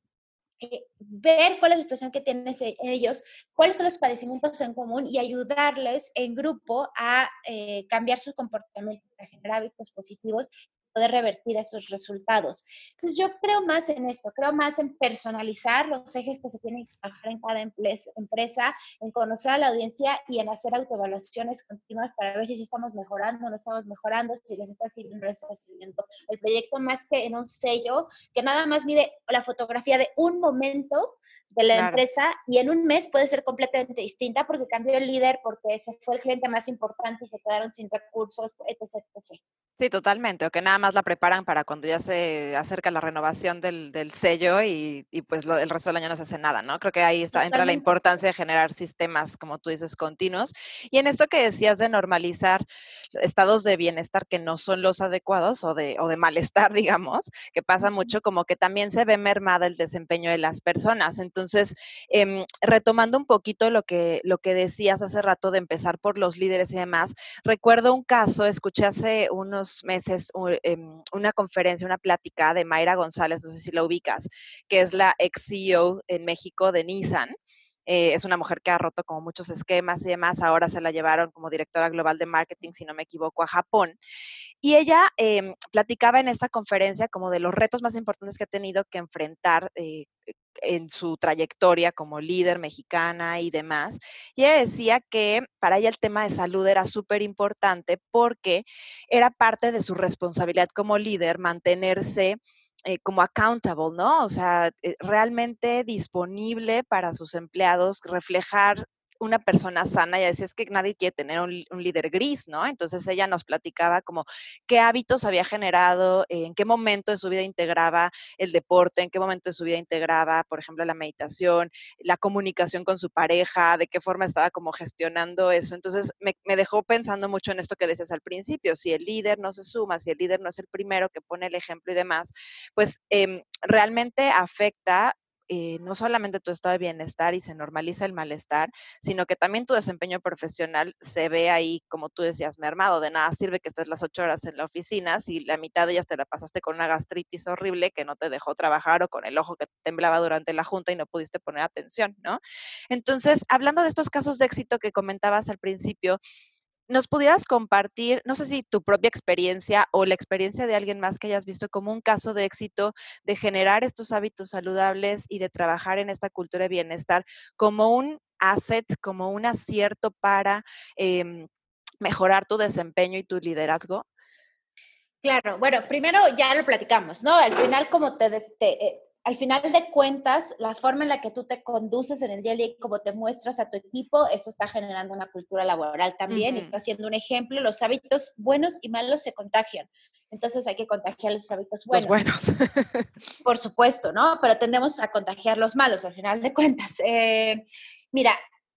eh, ver cuál es la situación que tienen ellos, cuáles son los padecimientos en común y ayudarles en grupo a eh, cambiar su comportamiento para generar hábitos positivos poder revertir esos resultados. Entonces yo creo más en esto, creo más en personalizar los ejes que se tienen que trabajar en cada empresa, en conocer a la audiencia y en hacer autoevaluaciones continuas para ver si estamos mejorando, no estamos mejorando, si les está sirviendo, no está sirviendo. El proyecto más que en un sello que nada más mide la fotografía de un momento de la empresa y en un mes puede ser completamente distinta porque cambió el líder, porque se fue el cliente más importante y se quedaron sin recursos, etc. etc. Sí, totalmente, o que nada más la preparan para cuando ya se acerca la renovación del, del sello y, y pues lo, el resto del año no se hace nada, ¿no? Creo que ahí está, entra la importancia de generar sistemas, como tú dices, continuos. Y en esto que decías de normalizar estados de bienestar que no son los adecuados o de, o de malestar, digamos, que pasa mucho, como que también se ve mermada el desempeño de las personas. Entonces, eh, retomando un poquito lo que, lo que decías hace rato de empezar por los líderes y demás, recuerdo un caso, escuché hace unos meses em, una conferencia, una plática de Mayra González, no sé si la ubicas, que es la ex CEO en México de Nissan. Eh, es una mujer que ha roto como muchos esquemas y demás. Ahora se la llevaron como directora global de marketing, si no me equivoco, a Japón. Y ella em, platicaba en esta conferencia como de los retos más importantes que ha tenido que enfrentar eh, en su trayectoria como líder mexicana y demás. Y ella decía que para ella el tema de salud era súper importante porque era parte de su responsabilidad como líder mantenerse eh, como accountable, ¿no? O sea, eh, realmente disponible para sus empleados, reflejar una persona sana, y decía, es que nadie quiere tener un, líder gris, ¿no? Entonces ella nos platicaba como qué hábitos había generado, en qué momento de su vida integraba el deporte, en qué momento de su vida integraba, por ejemplo, la meditación, la comunicación con su pareja, de qué forma estaba como gestionando eso. Entonces me, dejó pensando mucho en esto que decías al principio, si el líder no se suma, si el líder no es el primero que pone el ejemplo y demás, pues em, realmente afecta eh, no solamente tu estado de bienestar y se normaliza el malestar, sino que también tu desempeño profesional se ve ahí, como tú decías, mermado. De nada sirve que estés las ocho horas en la oficina si la mitad de ellas te la pasaste con una gastritis horrible que no te dejó trabajar o con el ojo que temblaba durante la junta y no pudiste poner atención, ¿no? Entonces, hablando de estos casos de éxito que comentabas al principio, nos pudieras compartir, no sé si tu propia experiencia o la experiencia de alguien más que hayas visto como un caso de éxito de generar estos hábitos saludables y de trabajar en esta cultura de bienestar como un asset, como un acierto para em, mejorar tu desempeño y tu liderazgo? Claro, bueno, primero ya lo platicamos, ¿no? Al final, como te, eh, al final de cuentas, la forma en la que tú te conduces en el día a día y cómo te muestras a tu equipo, eso está generando una cultura laboral también y está siendo un ejemplo. Los hábitos buenos y malos se contagian. Entonces hay que contagiar los hábitos buenos. buenos. Por supuesto, ¿no? Pero tendemos a contagiar los malos al final de cuentas. Eh, mira,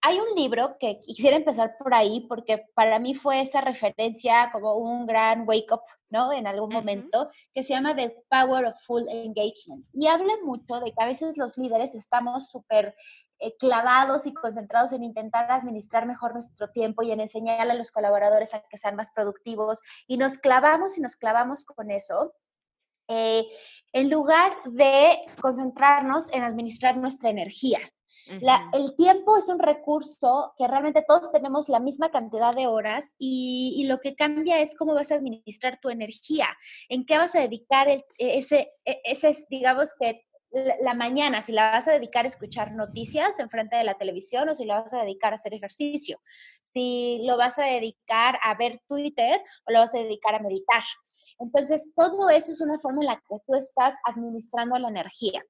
hay un libro que quisiera empezar por ahí porque para mí fue esa referencia como un gran wake up, ¿no? En algún momento, que se llama The Power of Full Engagement. Y habla mucho de que a veces los líderes estamos súper eh, clavados y concentrados en intentar administrar mejor nuestro tiempo y en enseñarle a los colaboradores a que sean más productivos y nos clavamos y nos clavamos con eso. Eh, en lugar de concentrarnos en administrar nuestra energía, el tiempo es un recurso que realmente todos tenemos la misma cantidad de horas y, lo que cambia es cómo vas a administrar tu energía, en qué vas a dedicar e, ese, e, ese, digamos que la, mañana, si la vas a dedicar a escuchar noticias en frente de la televisión o si la vas a dedicar a hacer ejercicio, si lo vas a dedicar a ver Twitter o lo vas a dedicar a meditar. Entonces, todo eso es una forma en la que tú estás administrando la energía.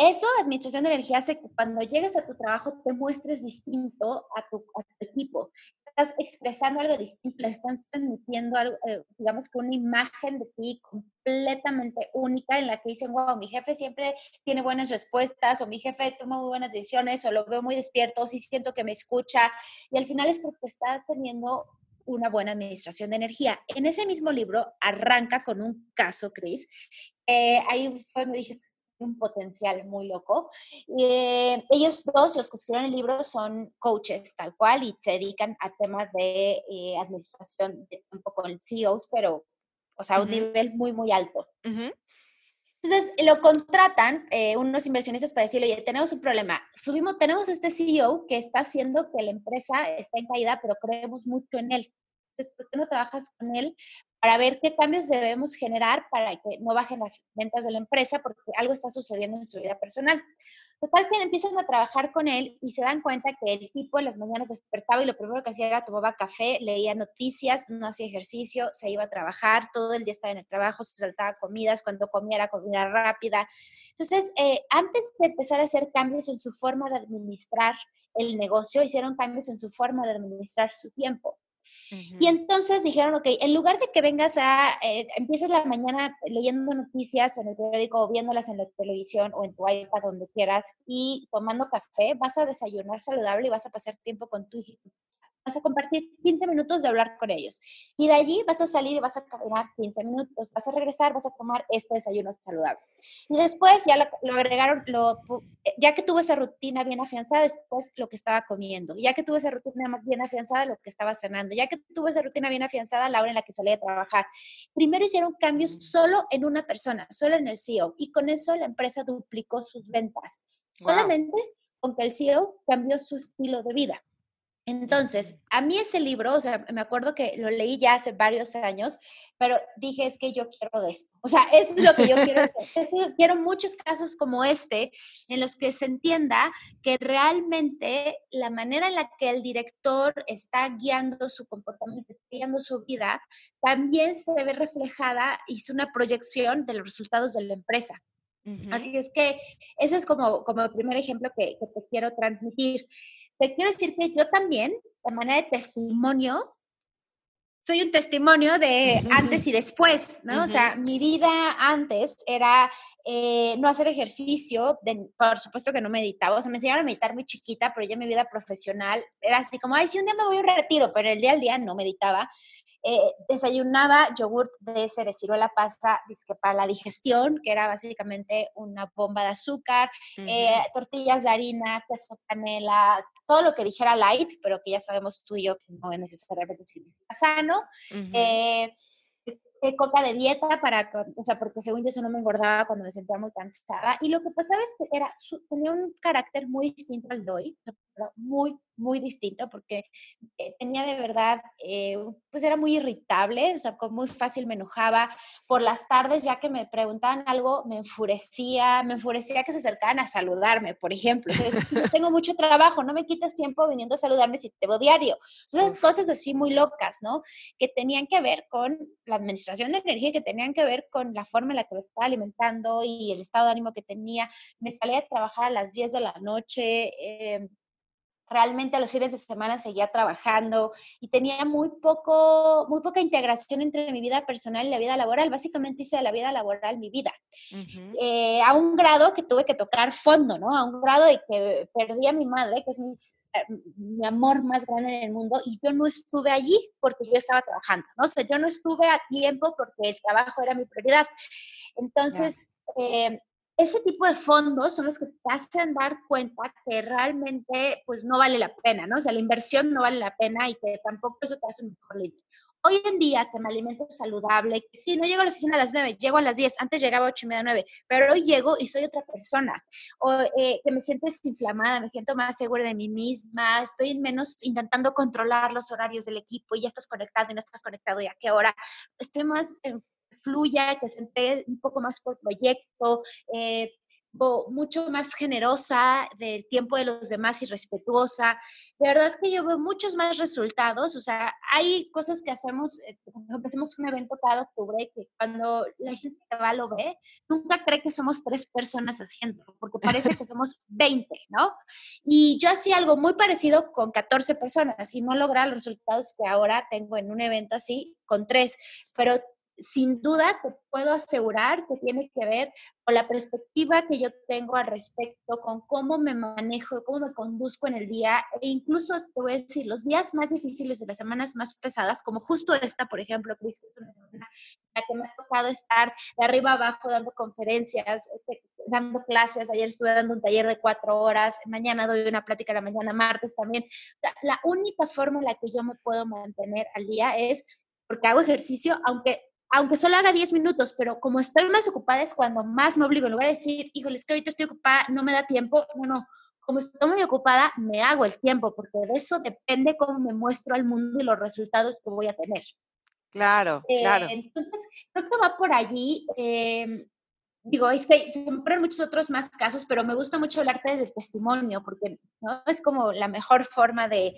Eso, administración de energía, hace que cuando llegues a tu trabajo te muestres distinto a tu, equipo. Estás expresando algo distinto, le estás transmitiendo algo, eh, digamos que una imagen de ti completamente única en la que dicen, wow, mi jefe siempre tiene buenas respuestas, o mi jefe toma muy buenas decisiones, o lo veo muy despierto, o sí siento que me escucha. Y al final es porque estás teniendo una buena administración de energía. En ese mismo libro arranca con un caso, Chris. Eh, ahí fue donde dije, un potencial muy loco. Eh, ellos dos, los que escribieron el libro, son coaches tal cual y se dedican a temas de eh, administración de tiempo con CEOs, pero, o sea, a un nivel muy, muy alto. Entonces, lo contratan eh, unos inversionistas para decirle, oye, tenemos un problema. Subimos, tenemos este CEO que está haciendo que la empresa esté en caída, pero creemos mucho en él. Entonces, ¿por qué no trabajas con él para ver qué cambios debemos generar para que no bajen las ventas de la empresa porque algo está sucediendo en su vida personal. Total que empiezan a trabajar con él y se dan cuenta que el tipo en las mañanas despertaba y lo primero que hacía era tomaba café, leía noticias, no hacía ejercicio, se iba a trabajar, todo el día estaba en el trabajo, se saltaba comidas, cuando comía era comida rápida. Entonces, eh, antes de empezar a hacer cambios en su forma de administrar el negocio, hicieron cambios en su forma de administrar su tiempo. Y entonces dijeron, ok, en lugar de que vengas a, eh, empieces la mañana leyendo noticias en el periódico o viéndolas en la televisión o en tu iPad, donde quieras, y tomando café, vas a desayunar saludable y vas a pasar tiempo con tu hijo vas a compartir 15 minutos de hablar con ellos. Y de allí vas a salir y vas a caminar 15 minutos, vas a regresar, vas a tomar este desayuno saludable. Y después ya lo, agregaron, lo, ya que tuvo esa rutina bien afianzada, después lo que estaba comiendo. Ya que tuvo esa rutina más bien afianzada, lo que estaba cenando. Ya que tuvo esa rutina bien afianzada, la hora en la que salía a trabajar. Primero hicieron cambios mm. solo en una persona, solo en el CEO. Y con eso la empresa duplicó sus ventas. Solamente con que el CEO cambió su estilo de vida. Entonces, a mí ese libro, o sea, me acuerdo que lo leí ya hace varios años, pero dije, es que yo quiero de esto. O sea, eso es lo que yo quiero hacer. quiero muchos casos como este, en los que se entienda que realmente la manera en la que el director está guiando su comportamiento, guiando su vida, también se ve reflejada y es una proyección de los resultados de la empresa. Así es que ese es como, como el primer ejemplo que, que te quiero transmitir te quiero decir que yo también, de manera de testimonio, soy un testimonio de antes y después, ¿no? O sea, mi vida antes era eh, no hacer ejercicio, por supuesto que no meditaba, o sea, me enseñaron a meditar muy chiquita, pero ya mi vida profesional era así como, ay, sí, un día me voy a un retiro, pero el día al día no meditaba. Eh, desayunaba yogurt de ese de ciruela pasa para la digestión, que era básicamente una bomba de azúcar, eh, tortillas de harina, queso canela, todo lo que dijera light, pero que ya sabemos tú y yo que no es necesariamente sano. eh, coca de dieta para, o sea, porque según yo eso no me engordaba cuando me sentía muy cansada. Y lo que pasaba es que era, tenía un carácter muy distinto al de hoy, muy, muy distinto porque eh, tenía de verdad, eh, pues era muy irritable, o sea, muy fácil me enojaba. Por las tardes, ya que me preguntaban algo, me enfurecía, me enfurecía que se acercaban a saludarme, por ejemplo. tengo mucho trabajo, no me quitas tiempo viniendo a saludarme si te veo diario. esas cosas así muy locas, ¿no? Que tenían que ver con la administración de energía, que tenían que ver con la forma en la que me estaba alimentando y el estado de ánimo que tenía. Me salía a trabajar a las 10 de la noche. Eh, realmente a los fines de semana seguía trabajando y tenía muy poco, muy poca integración entre mi vida personal y la vida laboral. Básicamente hice de la vida laboral mi vida. Eh, a un grado que tuve que tocar fondo, ¿no? A un grado de que perdí a mi madre, que es mi, mi, amor más grande en el mundo, y yo no estuve allí porque yo estaba trabajando, ¿no? O sea, yo no estuve a tiempo porque el trabajo era mi prioridad. Entonces, eh, ese tipo de fondos son los que te hacen dar cuenta que realmente pues no vale la pena, ¿no? O sea, la inversión no vale la pena y que tampoco eso te hace un mejor líder. Hoy en día que me alimento saludable, que sí, no llego a la oficina a las 9, llego a las 10, antes llegaba a 8 y media, 9, pero hoy llego y soy otra persona, o eh, que me siento desinflamada, me siento más segura de mí misma, estoy menos intentando controlar los horarios del equipo y ya estás conectado y no estás conectado y a qué hora, estoy más fluya, que se entregue un poco más por proyecto, eh, mucho más generosa del tiempo de los demás y respetuosa. De verdad que yo veo muchos más resultados. O sea, hay cosas que hacemos, eh, hacemos un evento cada octubre que cuando la gente que va lo ve, nunca cree que somos tres personas haciendo, porque parece que somos 20, ¿no? Y yo hacía algo muy parecido con 14 personas y no lograr los resultados que ahora tengo en un evento así con tres, pero sin duda te puedo asegurar que tiene que ver con la perspectiva que yo tengo al respecto, con cómo me manejo, cómo me conduzco en el día, e incluso te voy a decir, los días más difíciles de las semanas más pesadas, como justo esta, por ejemplo, que es una semana en la que me ha tocado estar de arriba abajo dando conferencias, este, dando clases, ayer estuve dando un taller de cuatro horas, mañana doy una plática la mañana, martes también. La única forma en la que yo me puedo mantener al día es porque hago ejercicio, aunque aunque solo haga 10 minutos, pero como estoy más ocupada es cuando más me obligo. En lugar de decir, híjole, es que ahorita estoy ocupada, no me da tiempo. No, no. Como estoy muy ocupada, me hago el tiempo, porque de eso depende cómo me muestro al mundo y los resultados que voy a tener. Claro, eh, claro. Entonces, creo que va por allí. Eh, digo, es que se me muchos otros más casos, pero me gusta mucho hablarte del testimonio, porque ¿no? es como la mejor forma de,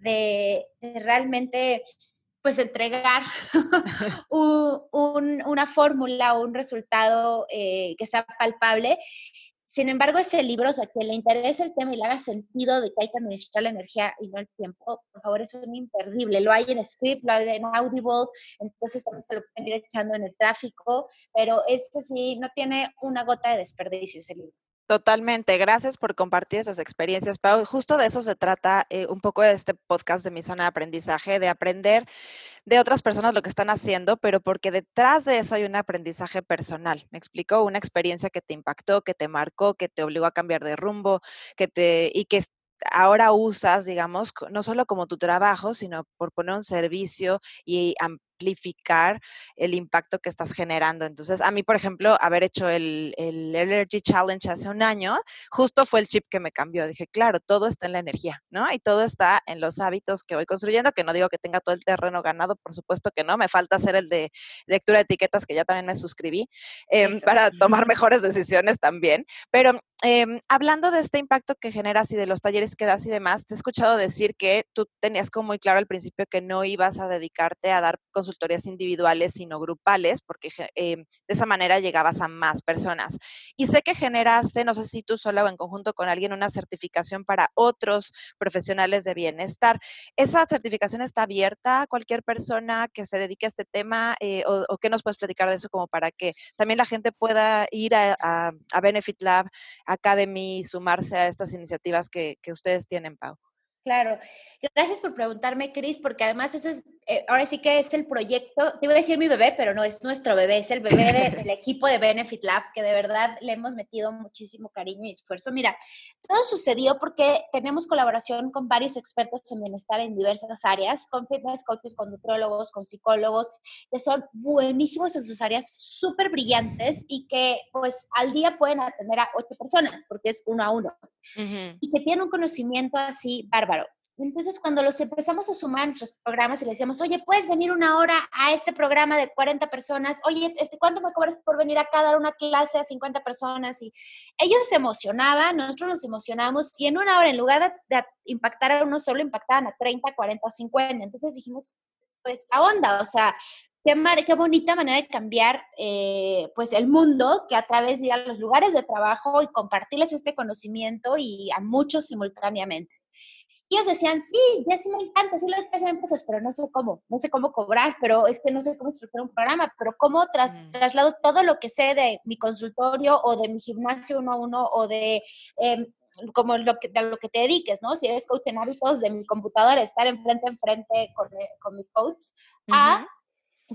de, de realmente pues entregar una fórmula o un resultado eh, que sea palpable. Sin embargo, ese libro, o sea, que le interese el tema y le haga sentido de que hay que administrar la energía y no el tiempo, por favor, es un imperdible. Lo hay en script, lo hay en Audible, entonces también se lo pueden ir echando en el tráfico, pero este sí no tiene una gota de desperdicio ese libro. Totalmente, gracias por compartir esas experiencias, Pau. Justo de eso se trata eh, un poco de este podcast de mi zona de aprendizaje, de aprender de otras personas lo que están haciendo, pero porque detrás de eso hay un aprendizaje personal. Me explico, una experiencia que te impactó, que te marcó, que te obligó a cambiar de rumbo, que te y que ahora usas, digamos, no solo como tu trabajo, sino por poner un servicio y amplificar el impacto que estás generando. Entonces, a mí, por ejemplo, haber hecho el, el Energy Challenge hace un año, justo fue el chip que me cambió. Dije, claro, todo está en la energía, ¿no? Y todo está en los hábitos que voy construyendo, que no digo que tenga todo el terreno ganado, por supuesto que no, me falta hacer el de lectura de etiquetas, que ya también me suscribí, em, para tomar mejores decisiones también. Pero em, hablando de este impacto que generas y de los talleres que das y demás, te he escuchado decir que tú tenías como muy claro al principio que no ibas a dedicarte a dar consultorías individuales, sino grupales, porque em, de esa manera llegabas a más personas. Y sé que generaste, no sé si tú sola o en conjunto con alguien, una certificación para otros profesionales de bienestar. ¿Esa certificación está abierta a cualquier persona que se dedique a este tema? Eh, o, qué nos puedes platicar de eso como para que también la gente pueda ir a, a, Benefit Lab Academy y sumarse a estas iniciativas que, que ustedes tienen, Pau? Claro. Gracias por preguntarme, Cris, porque además ese es, eh, ahora sí que es el proyecto, te iba a decir mi bebé, pero no es nuestro bebé, es el bebé del equipo de Benefit Lab, que de verdad le hemos metido muchísimo cariño y esfuerzo. Mira, todo sucedió porque tenemos colaboración con varios expertos en bienestar en diversas áreas, con fitness coaches, con nutriólogos, con psicólogos, que son buenísimos en sus áreas, súper brillantes y que pues al día pueden atender a ocho personas, porque es uno a uno, y que tienen un conocimiento así bárbaro entonces, cuando los empezamos a sumar en nuestros programas y les decíamos, oye, puedes venir una hora a este programa de 40 personas, oye, este, ¿cuánto me cobras por venir acá a dar una clase a 50 personas? Y ellos se emocionaban, nosotros nos emocionamos, y en una hora, en lugar de, impactar a uno solo, impactaban a 30, 40 o 50. Entonces dijimos, pues la onda, o sea, Qué, qué, bonita manera de cambiar eh, pues el mundo que a través de ir a los lugares de trabajo y compartirles este conocimiento y a muchos simultáneamente ellos decían, sí, ya sí me encanta, sí lo que hacer empresas, pero no sé cómo, no sé cómo cobrar, pero es que no sé cómo estructurar un programa, pero cómo tras, mm. traslado todo lo que sé de mi consultorio o de mi gimnasio uno a uno o de... Eh, como lo que, de lo que te dediques, ¿no? Si eres coach en hábitos, de mi computadora, estar enfrente en frente con, con mi coach, a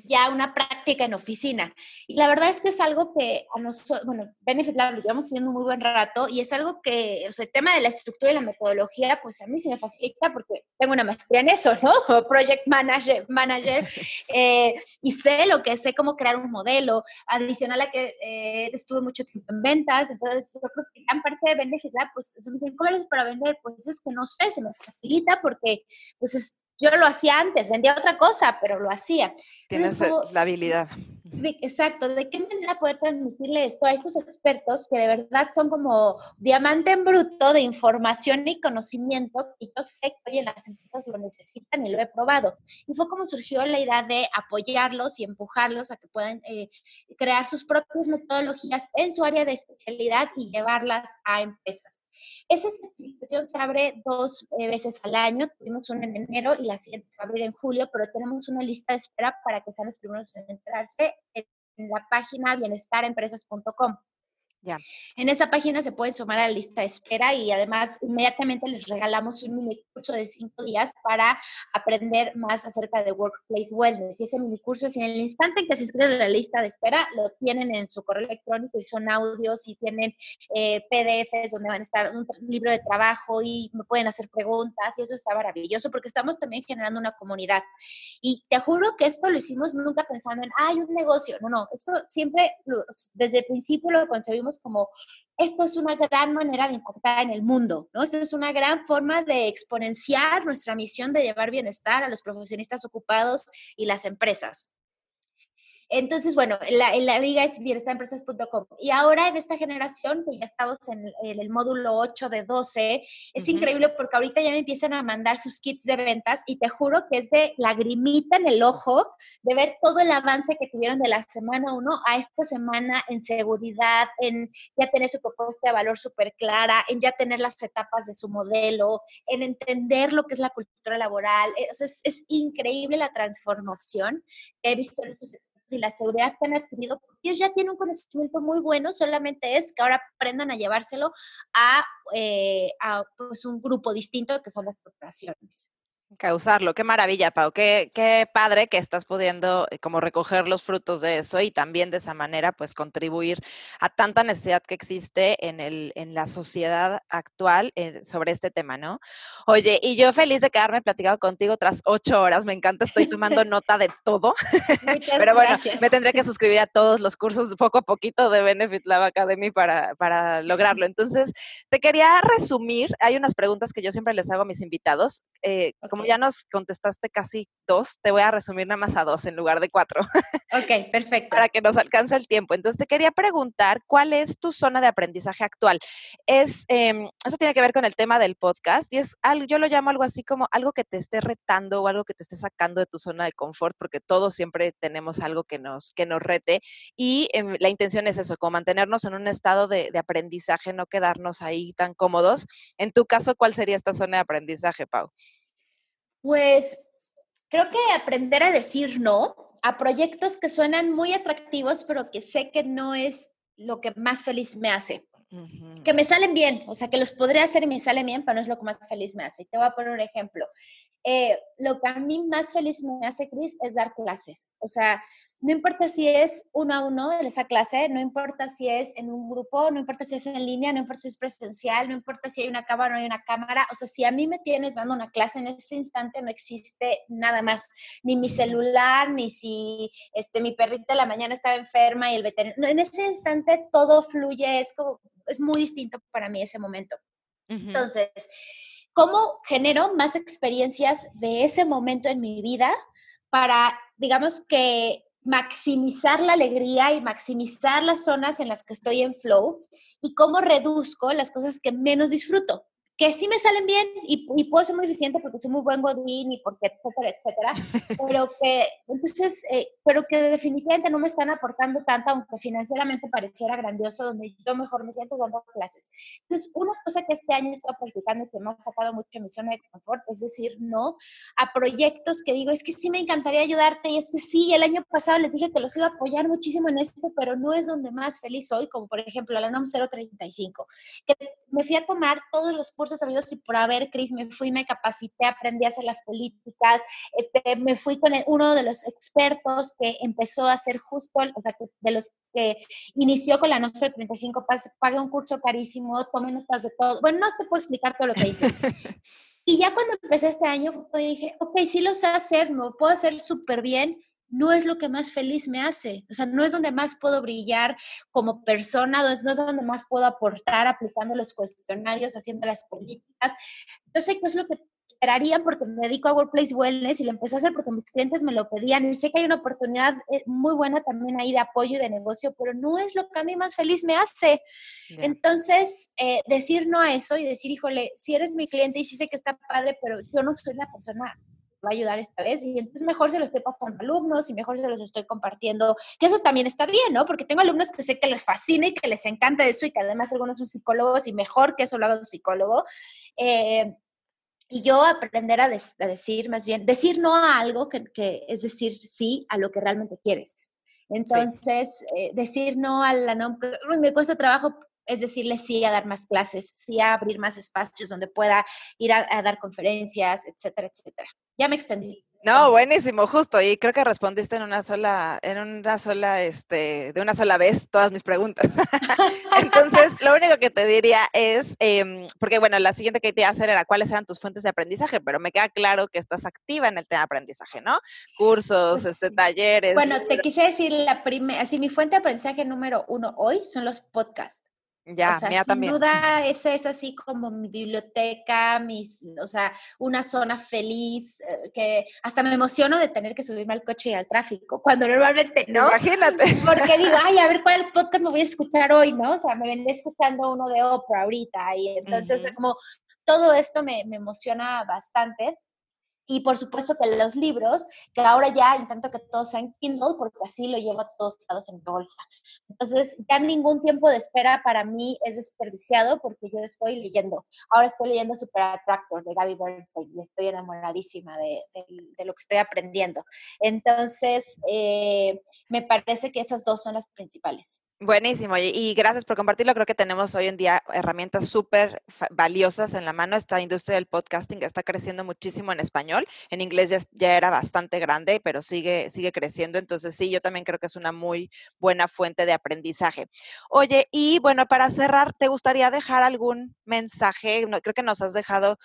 ya una práctica en oficina. Y la verdad es que es algo que a nosotros, bueno, Benefit Lab lo llevamos haciendo un muy buen rato y es algo que, o sea, el tema de la estructura y la metodología, pues a mí se me facilita porque tengo una maestría en eso, ¿no? Como project manager, manager eh, y sé lo que sé cómo crear un modelo, adicional a que eh, estuve mucho tiempo en ventas, entonces yo creo que gran parte de Benefit Lab, pues, me dicen, ¿cómo eres para vender? Pues es que no sé, se me facilita porque, pues, es, yo lo hacía antes, vendía otra cosa, pero lo hacía. Tienes la habilidad. exacto, ¿de qué manera poder transmitirle esto a estos expertos que de verdad son como diamante en bruto de información y conocimiento que yo sé que hoy en las empresas lo necesitan y lo he probado? Y fue como surgió la idea de apoyarlos y empujarlos a que puedan eh, crear sus propias metodologías en su área de especialidad y llevarlas a empresas. Esa certificación se abre dos eh, veces al año. Tuvimos una en enero y la siguiente se va a abrir en julio, pero tenemos una lista de espera para que sean los primeros en entrarse en la página ya. En esa página se pueden sumar a la lista de espera y además inmediatamente les regalamos un mini curso de cinco días para aprender más acerca de Workplace Wellness. Y ese mini curso en el instante en que se inscriben a la lista de espera, lo tienen en su correo electrónico y son audios y tienen eh, PDFs donde van a estar un libro de trabajo y me pueden hacer preguntas y eso está maravilloso porque estamos también generando una comunidad. Y te juro que esto lo hicimos nunca pensando en, ah, hay un negocio. No, no, esto siempre, desde el principio lo concebimos como esto es una gran manera de impactar en el mundo, ¿no? Esto es una gran forma de exponenciar nuestra misión de llevar bienestar a los profesionistas ocupados y las empresas. Entonces, bueno, la, la liga es bienestanempresas.com. Y ahora en esta generación, que ya estamos en, el módulo 8 de 12, es increíble porque ahorita ya me empiezan a mandar sus kits de ventas y te juro que es de lagrimita en el ojo de ver todo el avance que tuvieron de la semana 1 a esta semana en seguridad, en ya tener su propuesta de valor súper clara, en ya tener las etapas de su modelo, en entender lo que es la cultura laboral. Eh, es, es increíble la transformación que he visto en esos y la seguridad que han adquirido, ellos ya tienen un conocimiento muy bueno, solamente es que ahora aprendan a llevárselo a, eh, a pues, un grupo distinto que son las corporaciones. Causarlo, qué maravilla, Pau, qué, qué padre que estás pudiendo eh, como recoger los frutos de eso y también de esa manera pues contribuir a tanta necesidad que existe en, el, en la sociedad actual eh, sobre este tema, ¿no? Oye, y yo feliz de quedarme platicado contigo tras ocho horas, me encanta, estoy tomando nota de todo, pero bueno, me tendré que suscribir a todos los cursos poco a poquito de Benefit Lab Academy para, para lograrlo. Entonces, te quería resumir, hay unas preguntas que yo siempre les hago a mis invitados, eh, como ya nos contestaste casi dos, te voy a resumir nada más a dos en lugar de cuatro. Ok, perfecto. Para que nos alcance el tiempo. Entonces, te quería preguntar, ¿cuál es tu zona de aprendizaje actual? Es, em, eso tiene que ver con el tema del podcast y es algo, yo lo llamo algo así como algo que te esté retando o algo que te esté sacando de tu zona de confort, porque todos siempre tenemos algo que nos, que nos rete y em, la intención es eso, como mantenernos en un estado de, de aprendizaje, no quedarnos ahí tan cómodos. En tu caso, ¿cuál sería esta zona de aprendizaje, Pau? Pues creo que aprender a decir no a proyectos que suenan muy atractivos, pero que sé que no es lo que más feliz me hace. Que me salen bien, o sea, que los podría hacer y me salen bien, pero no es lo que más feliz me hace. Te voy a poner un ejemplo. Eh, lo que a mí más feliz me hace, Cris, es dar clases. O sea, no importa si es uno a uno en esa clase, no importa si es en un grupo, no importa si es en línea, no importa si es presencial, no importa si hay una cámara o no hay una cámara. O sea, si a mí me tienes dando una clase en ese instante, no existe nada más, ni mi celular, ni si este, mi perrita de la mañana estaba enferma y el veterinario. En ese instante todo fluye, es como, es muy distinto para mí ese momento. Entonces, ¿cómo genero más experiencias de ese momento en mi vida para, digamos que maximizar la alegría y maximizar las zonas en las que estoy en flow y cómo reduzco las cosas que menos disfruto que sí me salen bien y, puedo ser muy eficiente porque soy muy buen godín y porque etcétera, etcétera, pero que, entonces, eh, pero que definitivamente no me están aportando tanto, aunque financieramente pareciera grandioso, donde yo mejor me siento dando clases. Entonces, una cosa que este año he estado practicando y que me ha sacado mucho mi zona de confort, es decir, no a proyectos que digo, es que sí me encantaría ayudarte y es que sí, el año pasado les dije que los iba a apoyar muchísimo en esto, pero no es donde más feliz soy, como por ejemplo la NOM 035, que me fui a tomar todos los cursos sabidos y por haber, Cris, me fui, me capacité, aprendí a hacer las políticas, este, me fui con uno de los expertos que empezó a hacer justo, o sea, de los que inició con la noche del 35, pagué un curso carísimo, tomé notas de todo. Bueno, no te puedo explicar todo lo que hice. y ya cuando empecé este año, dije, ok, sí lo sé hacer, me lo puedo hacer súper bien, no es lo que más feliz me hace. O sea, no es donde más puedo brillar como persona, no es, no es donde más puedo aportar aplicando los cuestionarios, haciendo las políticas. Yo sé que es lo que esperaría porque me dedico a Workplace Wellness y lo empecé a hacer porque mis clientes me lo pedían y sé que hay una oportunidad eh, muy buena también ahí de apoyo y de negocio, pero no es lo que a mí más feliz me hace. Entonces, eh, decir no a eso y decir, híjole, si eres mi cliente y sí sé que está padre, pero yo no soy la persona va a ayudar esta vez y entonces mejor se lo estoy pasando a alumnos y mejor se los estoy compartiendo, que eso también está bien, ¿no? Porque tengo alumnos que sé que les fascina y que les encanta eso y que además algunos son psicólogos y mejor que eso lo haga un psicólogo. Eh, y yo aprender a, decir, más bien, decir no a algo que, que, es decir sí a lo que realmente quieres. Entonces, eh, decir no a la no, me cuesta trabajo es decirle sí a dar más clases, sí a abrir más espacios donde pueda ir a, a dar conferencias, etcétera, etcétera. Ya me extendí. No, buenísimo, justo. Y creo que respondiste en una sola, en una sola, este, de una sola vez todas mis preguntas. Entonces, lo único que te diría es, em, porque bueno, la siguiente que te iba a hacer era cuáles eran tus fuentes de aprendizaje, pero me queda claro que estás activa en el tema de aprendizaje, ¿no? Cursos, este, talleres. Bueno, te quise decir la primera, así mi fuente de aprendizaje número uno hoy son los podcasts. Ya, o sea, sin duda esa es así como mi biblioteca, mis, o sea, una zona feliz, eh, que hasta me emociono de tener que subirme al coche y al tráfico, cuando normalmente no. Imagínate. Porque digo, ay, a ver cuál podcast me voy a escuchar hoy, ¿no? O sea, me venía escuchando uno de Oprah ahorita y entonces como todo esto me, me emociona bastante. Y por supuesto que los libros, que ahora ya intento que todos sean Kindle, porque así lo llevo a todos lados en mi bolsa. Entonces, ya ningún tiempo de espera para mí es desperdiciado porque yo estoy leyendo. Ahora estoy leyendo Super Attractor de Gaby Bernstein y estoy enamoradísima de, de, lo que estoy aprendiendo. Entonces, eh, me parece que esas dos son las principales. Buenísimo, y, gracias por compartirlo. Creo que tenemos hoy en día herramientas súper valiosas en la mano. Esta industria del podcasting está creciendo muchísimo en español. En inglés ya, era bastante grande, pero sigue, sigue creciendo. Entonces, sí, yo también creo que es una muy buena fuente de aprendizaje. Oye, y bueno, para cerrar, ¿te gustaría dejar algún mensaje? creo que nos has dejado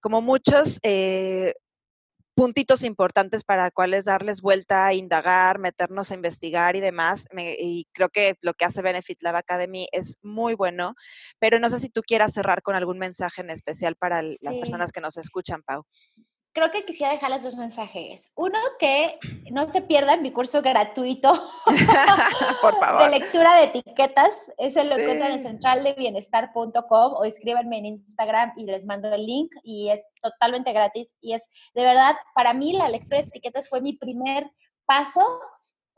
como muchos eh, puntitos importantes para cuáles darles vuelta, indagar, meternos a investigar y demás. y creo que lo que hace Benefit Lab Academy es muy bueno, pero no sé si tú quieras cerrar con algún mensaje en especial para las personas que nos escuchan, Pau creo que quisiera dejarles dos mensajes. Uno, que no se pierdan mi curso gratuito de lectura de etiquetas. Ese lo encuentran en centraldebienestar.com o escríbanme en Instagram y les mando el link y es totalmente gratis. Y es, de verdad, para mí la lectura de etiquetas fue mi primer paso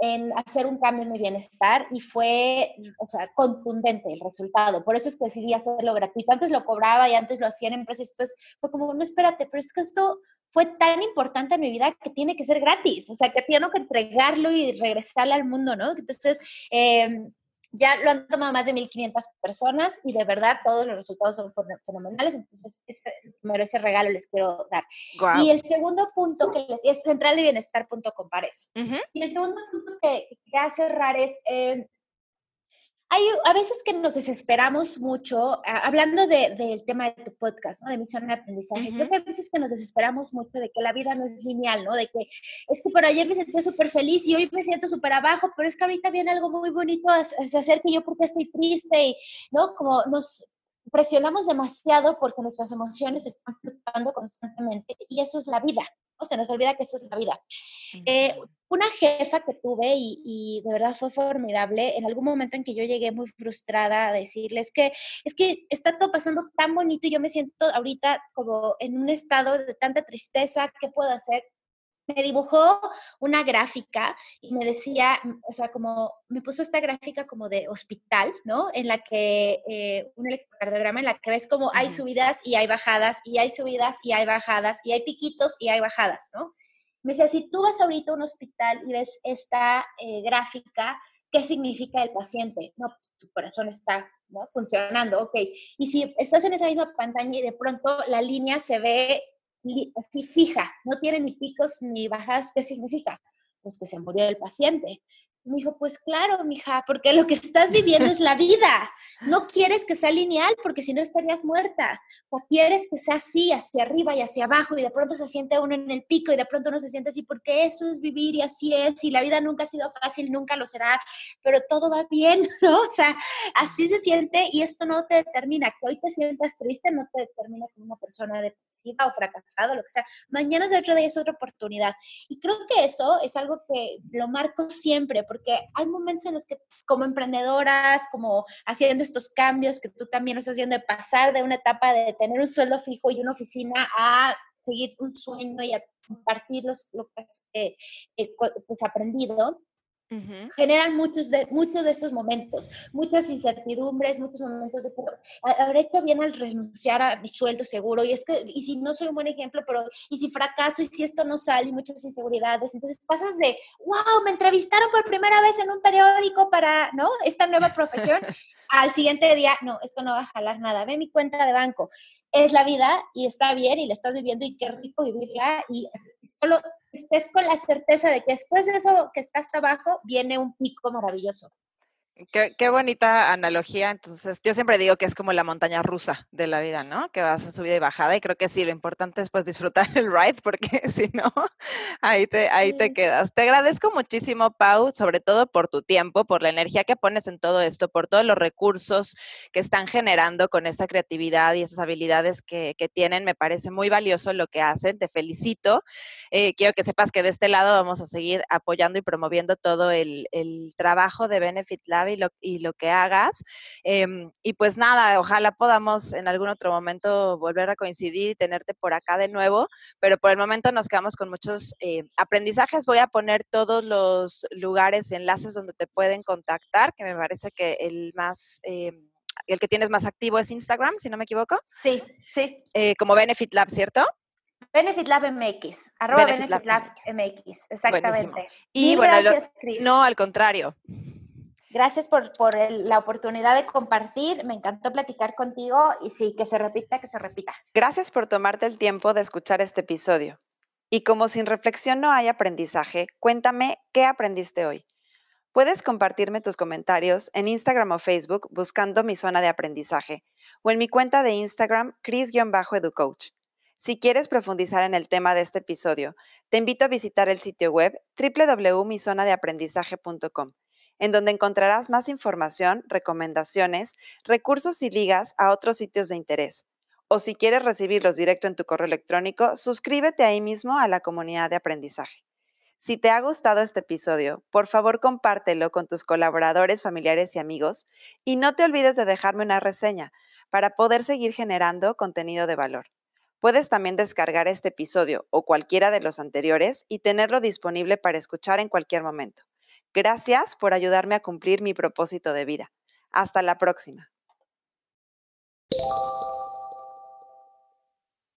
en hacer un cambio en mi bienestar y fue, o sea, contundente el resultado. Por eso es que decidí hacerlo gratuito. Antes lo cobraba y antes lo hacía en empresas y después fue como, no, espérate, pero es que esto fue tan importante en mi vida que tiene que ser gratis, o sea, que tengo que entregarlo y regresarle al mundo, ¿no? Entonces, eh, ya lo han tomado más de 1.500 personas y de verdad todos los resultados son fenomenales. Entonces, ese, primero ese regalo les quiero dar. Y el segundo punto que les es centraldebienestar.com para eso. Y el segundo punto que, que cerrar es, eh, hay a veces que nos desesperamos mucho, hablando del tema de tu podcast, ¿no? de misión de aprendizaje, creo que a veces que nos desesperamos mucho de que la vida no es lineal, ¿no? De que es que por ayer me sentí súper feliz y hoy me siento súper abajo, pero es que ahorita viene algo muy bonito a, hacer que yo porque estoy triste y, ¿no? Como nos presionamos demasiado porque nuestras emociones están fluctuando constantemente y eso es la vida, se nos olvida que eso es la vida. Eh, una jefa que tuve y, de verdad fue formidable, en algún momento en que yo llegué muy frustrada a decirles que es que está todo pasando tan bonito y yo me siento ahorita como en un estado de tanta tristeza, ¿qué puedo hacer? Me dibujó una gráfica y me decía, o sea, como me puso esta gráfica como de hospital, ¿no? En la que, eh, un electrocardiograma en la que ves como hay subidas y hay bajadas, y hay subidas y hay bajadas, y hay piquitos y hay bajadas, ¿no? Me decía, si tú vas ahorita a un hospital y ves esta eh, gráfica, ¿qué significa el paciente? No, su corazón está ¿no? funcionando, ok. Y si estás en esa misma pantalla y de pronto la línea se ve así fija, no tiene ni picos ni bajas, ¿qué significa? Pues que se murió el paciente. Me dijo, pues claro, mija, porque lo que estás viviendo es la vida. No quieres que sea lineal porque si no estarías muerta. O quieres que sea así, hacia arriba y hacia abajo y de pronto se siente uno en el pico y de pronto uno se siente así porque eso es vivir y así es y la vida nunca ha sido fácil, nunca lo será, pero todo va bien, ¿no? O sea, así se siente y esto no te determina. Que hoy te sientas triste no te determina como una persona depresiva o fracasada, lo que sea. Mañana es otro día, es otra oportunidad. Y creo que eso es algo que lo marco siempre porque hay momentos en los que como emprendedoras, como haciendo estos cambios que tú también estás viendo, de pasar de una etapa de tener un sueldo fijo y una oficina a seguir un sueño y a compartir los, lo que has eh, eh, pues, aprendido, generan muchos de, muchos de estos momentos, muchas incertidumbres, muchos momentos de, habré hecho bien al renunciar a mi sueldo seguro, y es que, y si no soy un buen ejemplo, pero, y si fracaso, y si esto no sale, y muchas inseguridades, entonces pasas de, wow, me entrevistaron por primera vez en un periódico para, ¿no? Esta nueva profesión, al siguiente día, no, esto no va a jalar nada, ve mi cuenta de banco, es la vida y está bien y la estás viviendo y qué rico vivirla y solo estés con la certeza de que después de eso que está hasta abajo viene un pico maravilloso. Qué, bonita analogía. Entonces, yo siempre digo que es como la montaña rusa de la vida, ¿no? Que vas a subida y bajada. Y creo que sí, lo importante es pues disfrutar el ride, porque si no, ahí te, ahí te quedas. Te agradezco muchísimo, Pau, sobre todo por tu tiempo, por la energía que pones en todo esto, por todos los recursos que están generando con esta creatividad y esas habilidades que, que tienen. Me parece muy valioso lo que hacen. Te felicito. Eh, quiero que sepas que de este lado vamos a seguir apoyando y promoviendo todo el, el trabajo de Benefit Lab y lo, que hagas. Em, y pues nada, ojalá podamos en algún otro momento volver a coincidir y tenerte por acá de nuevo, pero por el momento nos quedamos con muchos eh, aprendizajes. Voy a poner todos los lugares, enlaces donde te pueden contactar, que me parece que el más... Em, el que tienes más activo es Instagram, si no me equivoco. Sí, sí. Eh, como Benefit Lab, ¿cierto? Benefit Lab MX, arroba Benefit, Lab, MX, exactamente. Y bueno, no, al contrario. Gracias por, la oportunidad de compartir. Me encantó platicar contigo y sí, que se repita, que se repita. Gracias por tomarte el tiempo de escuchar este episodio. Y como sin reflexión no hay aprendizaje, cuéntame qué aprendiste hoy. Puedes compartirme tus comentarios en Instagram o Facebook buscando mi zona de aprendizaje o en mi cuenta de Instagram, Chris-Educoach. Si quieres profundizar en el tema de este episodio, te invito a visitar el sitio web www.mizonadeaprendizaje.com en donde encontrarás más información, recomendaciones, recursos y ligas a otros sitios de interés. O si quieres recibirlos directo en tu correo electrónico, suscríbete ahí mismo a la comunidad de aprendizaje. Si te ha gustado este episodio, por favor compártelo con tus colaboradores, familiares y amigos y no te olvides de dejarme una reseña para poder seguir generando contenido de valor. Puedes también descargar este episodio o cualquiera de los anteriores y tenerlo disponible para escuchar en cualquier momento. Gracias por ayudarme a cumplir mi propósito de vida. Hasta la próxima.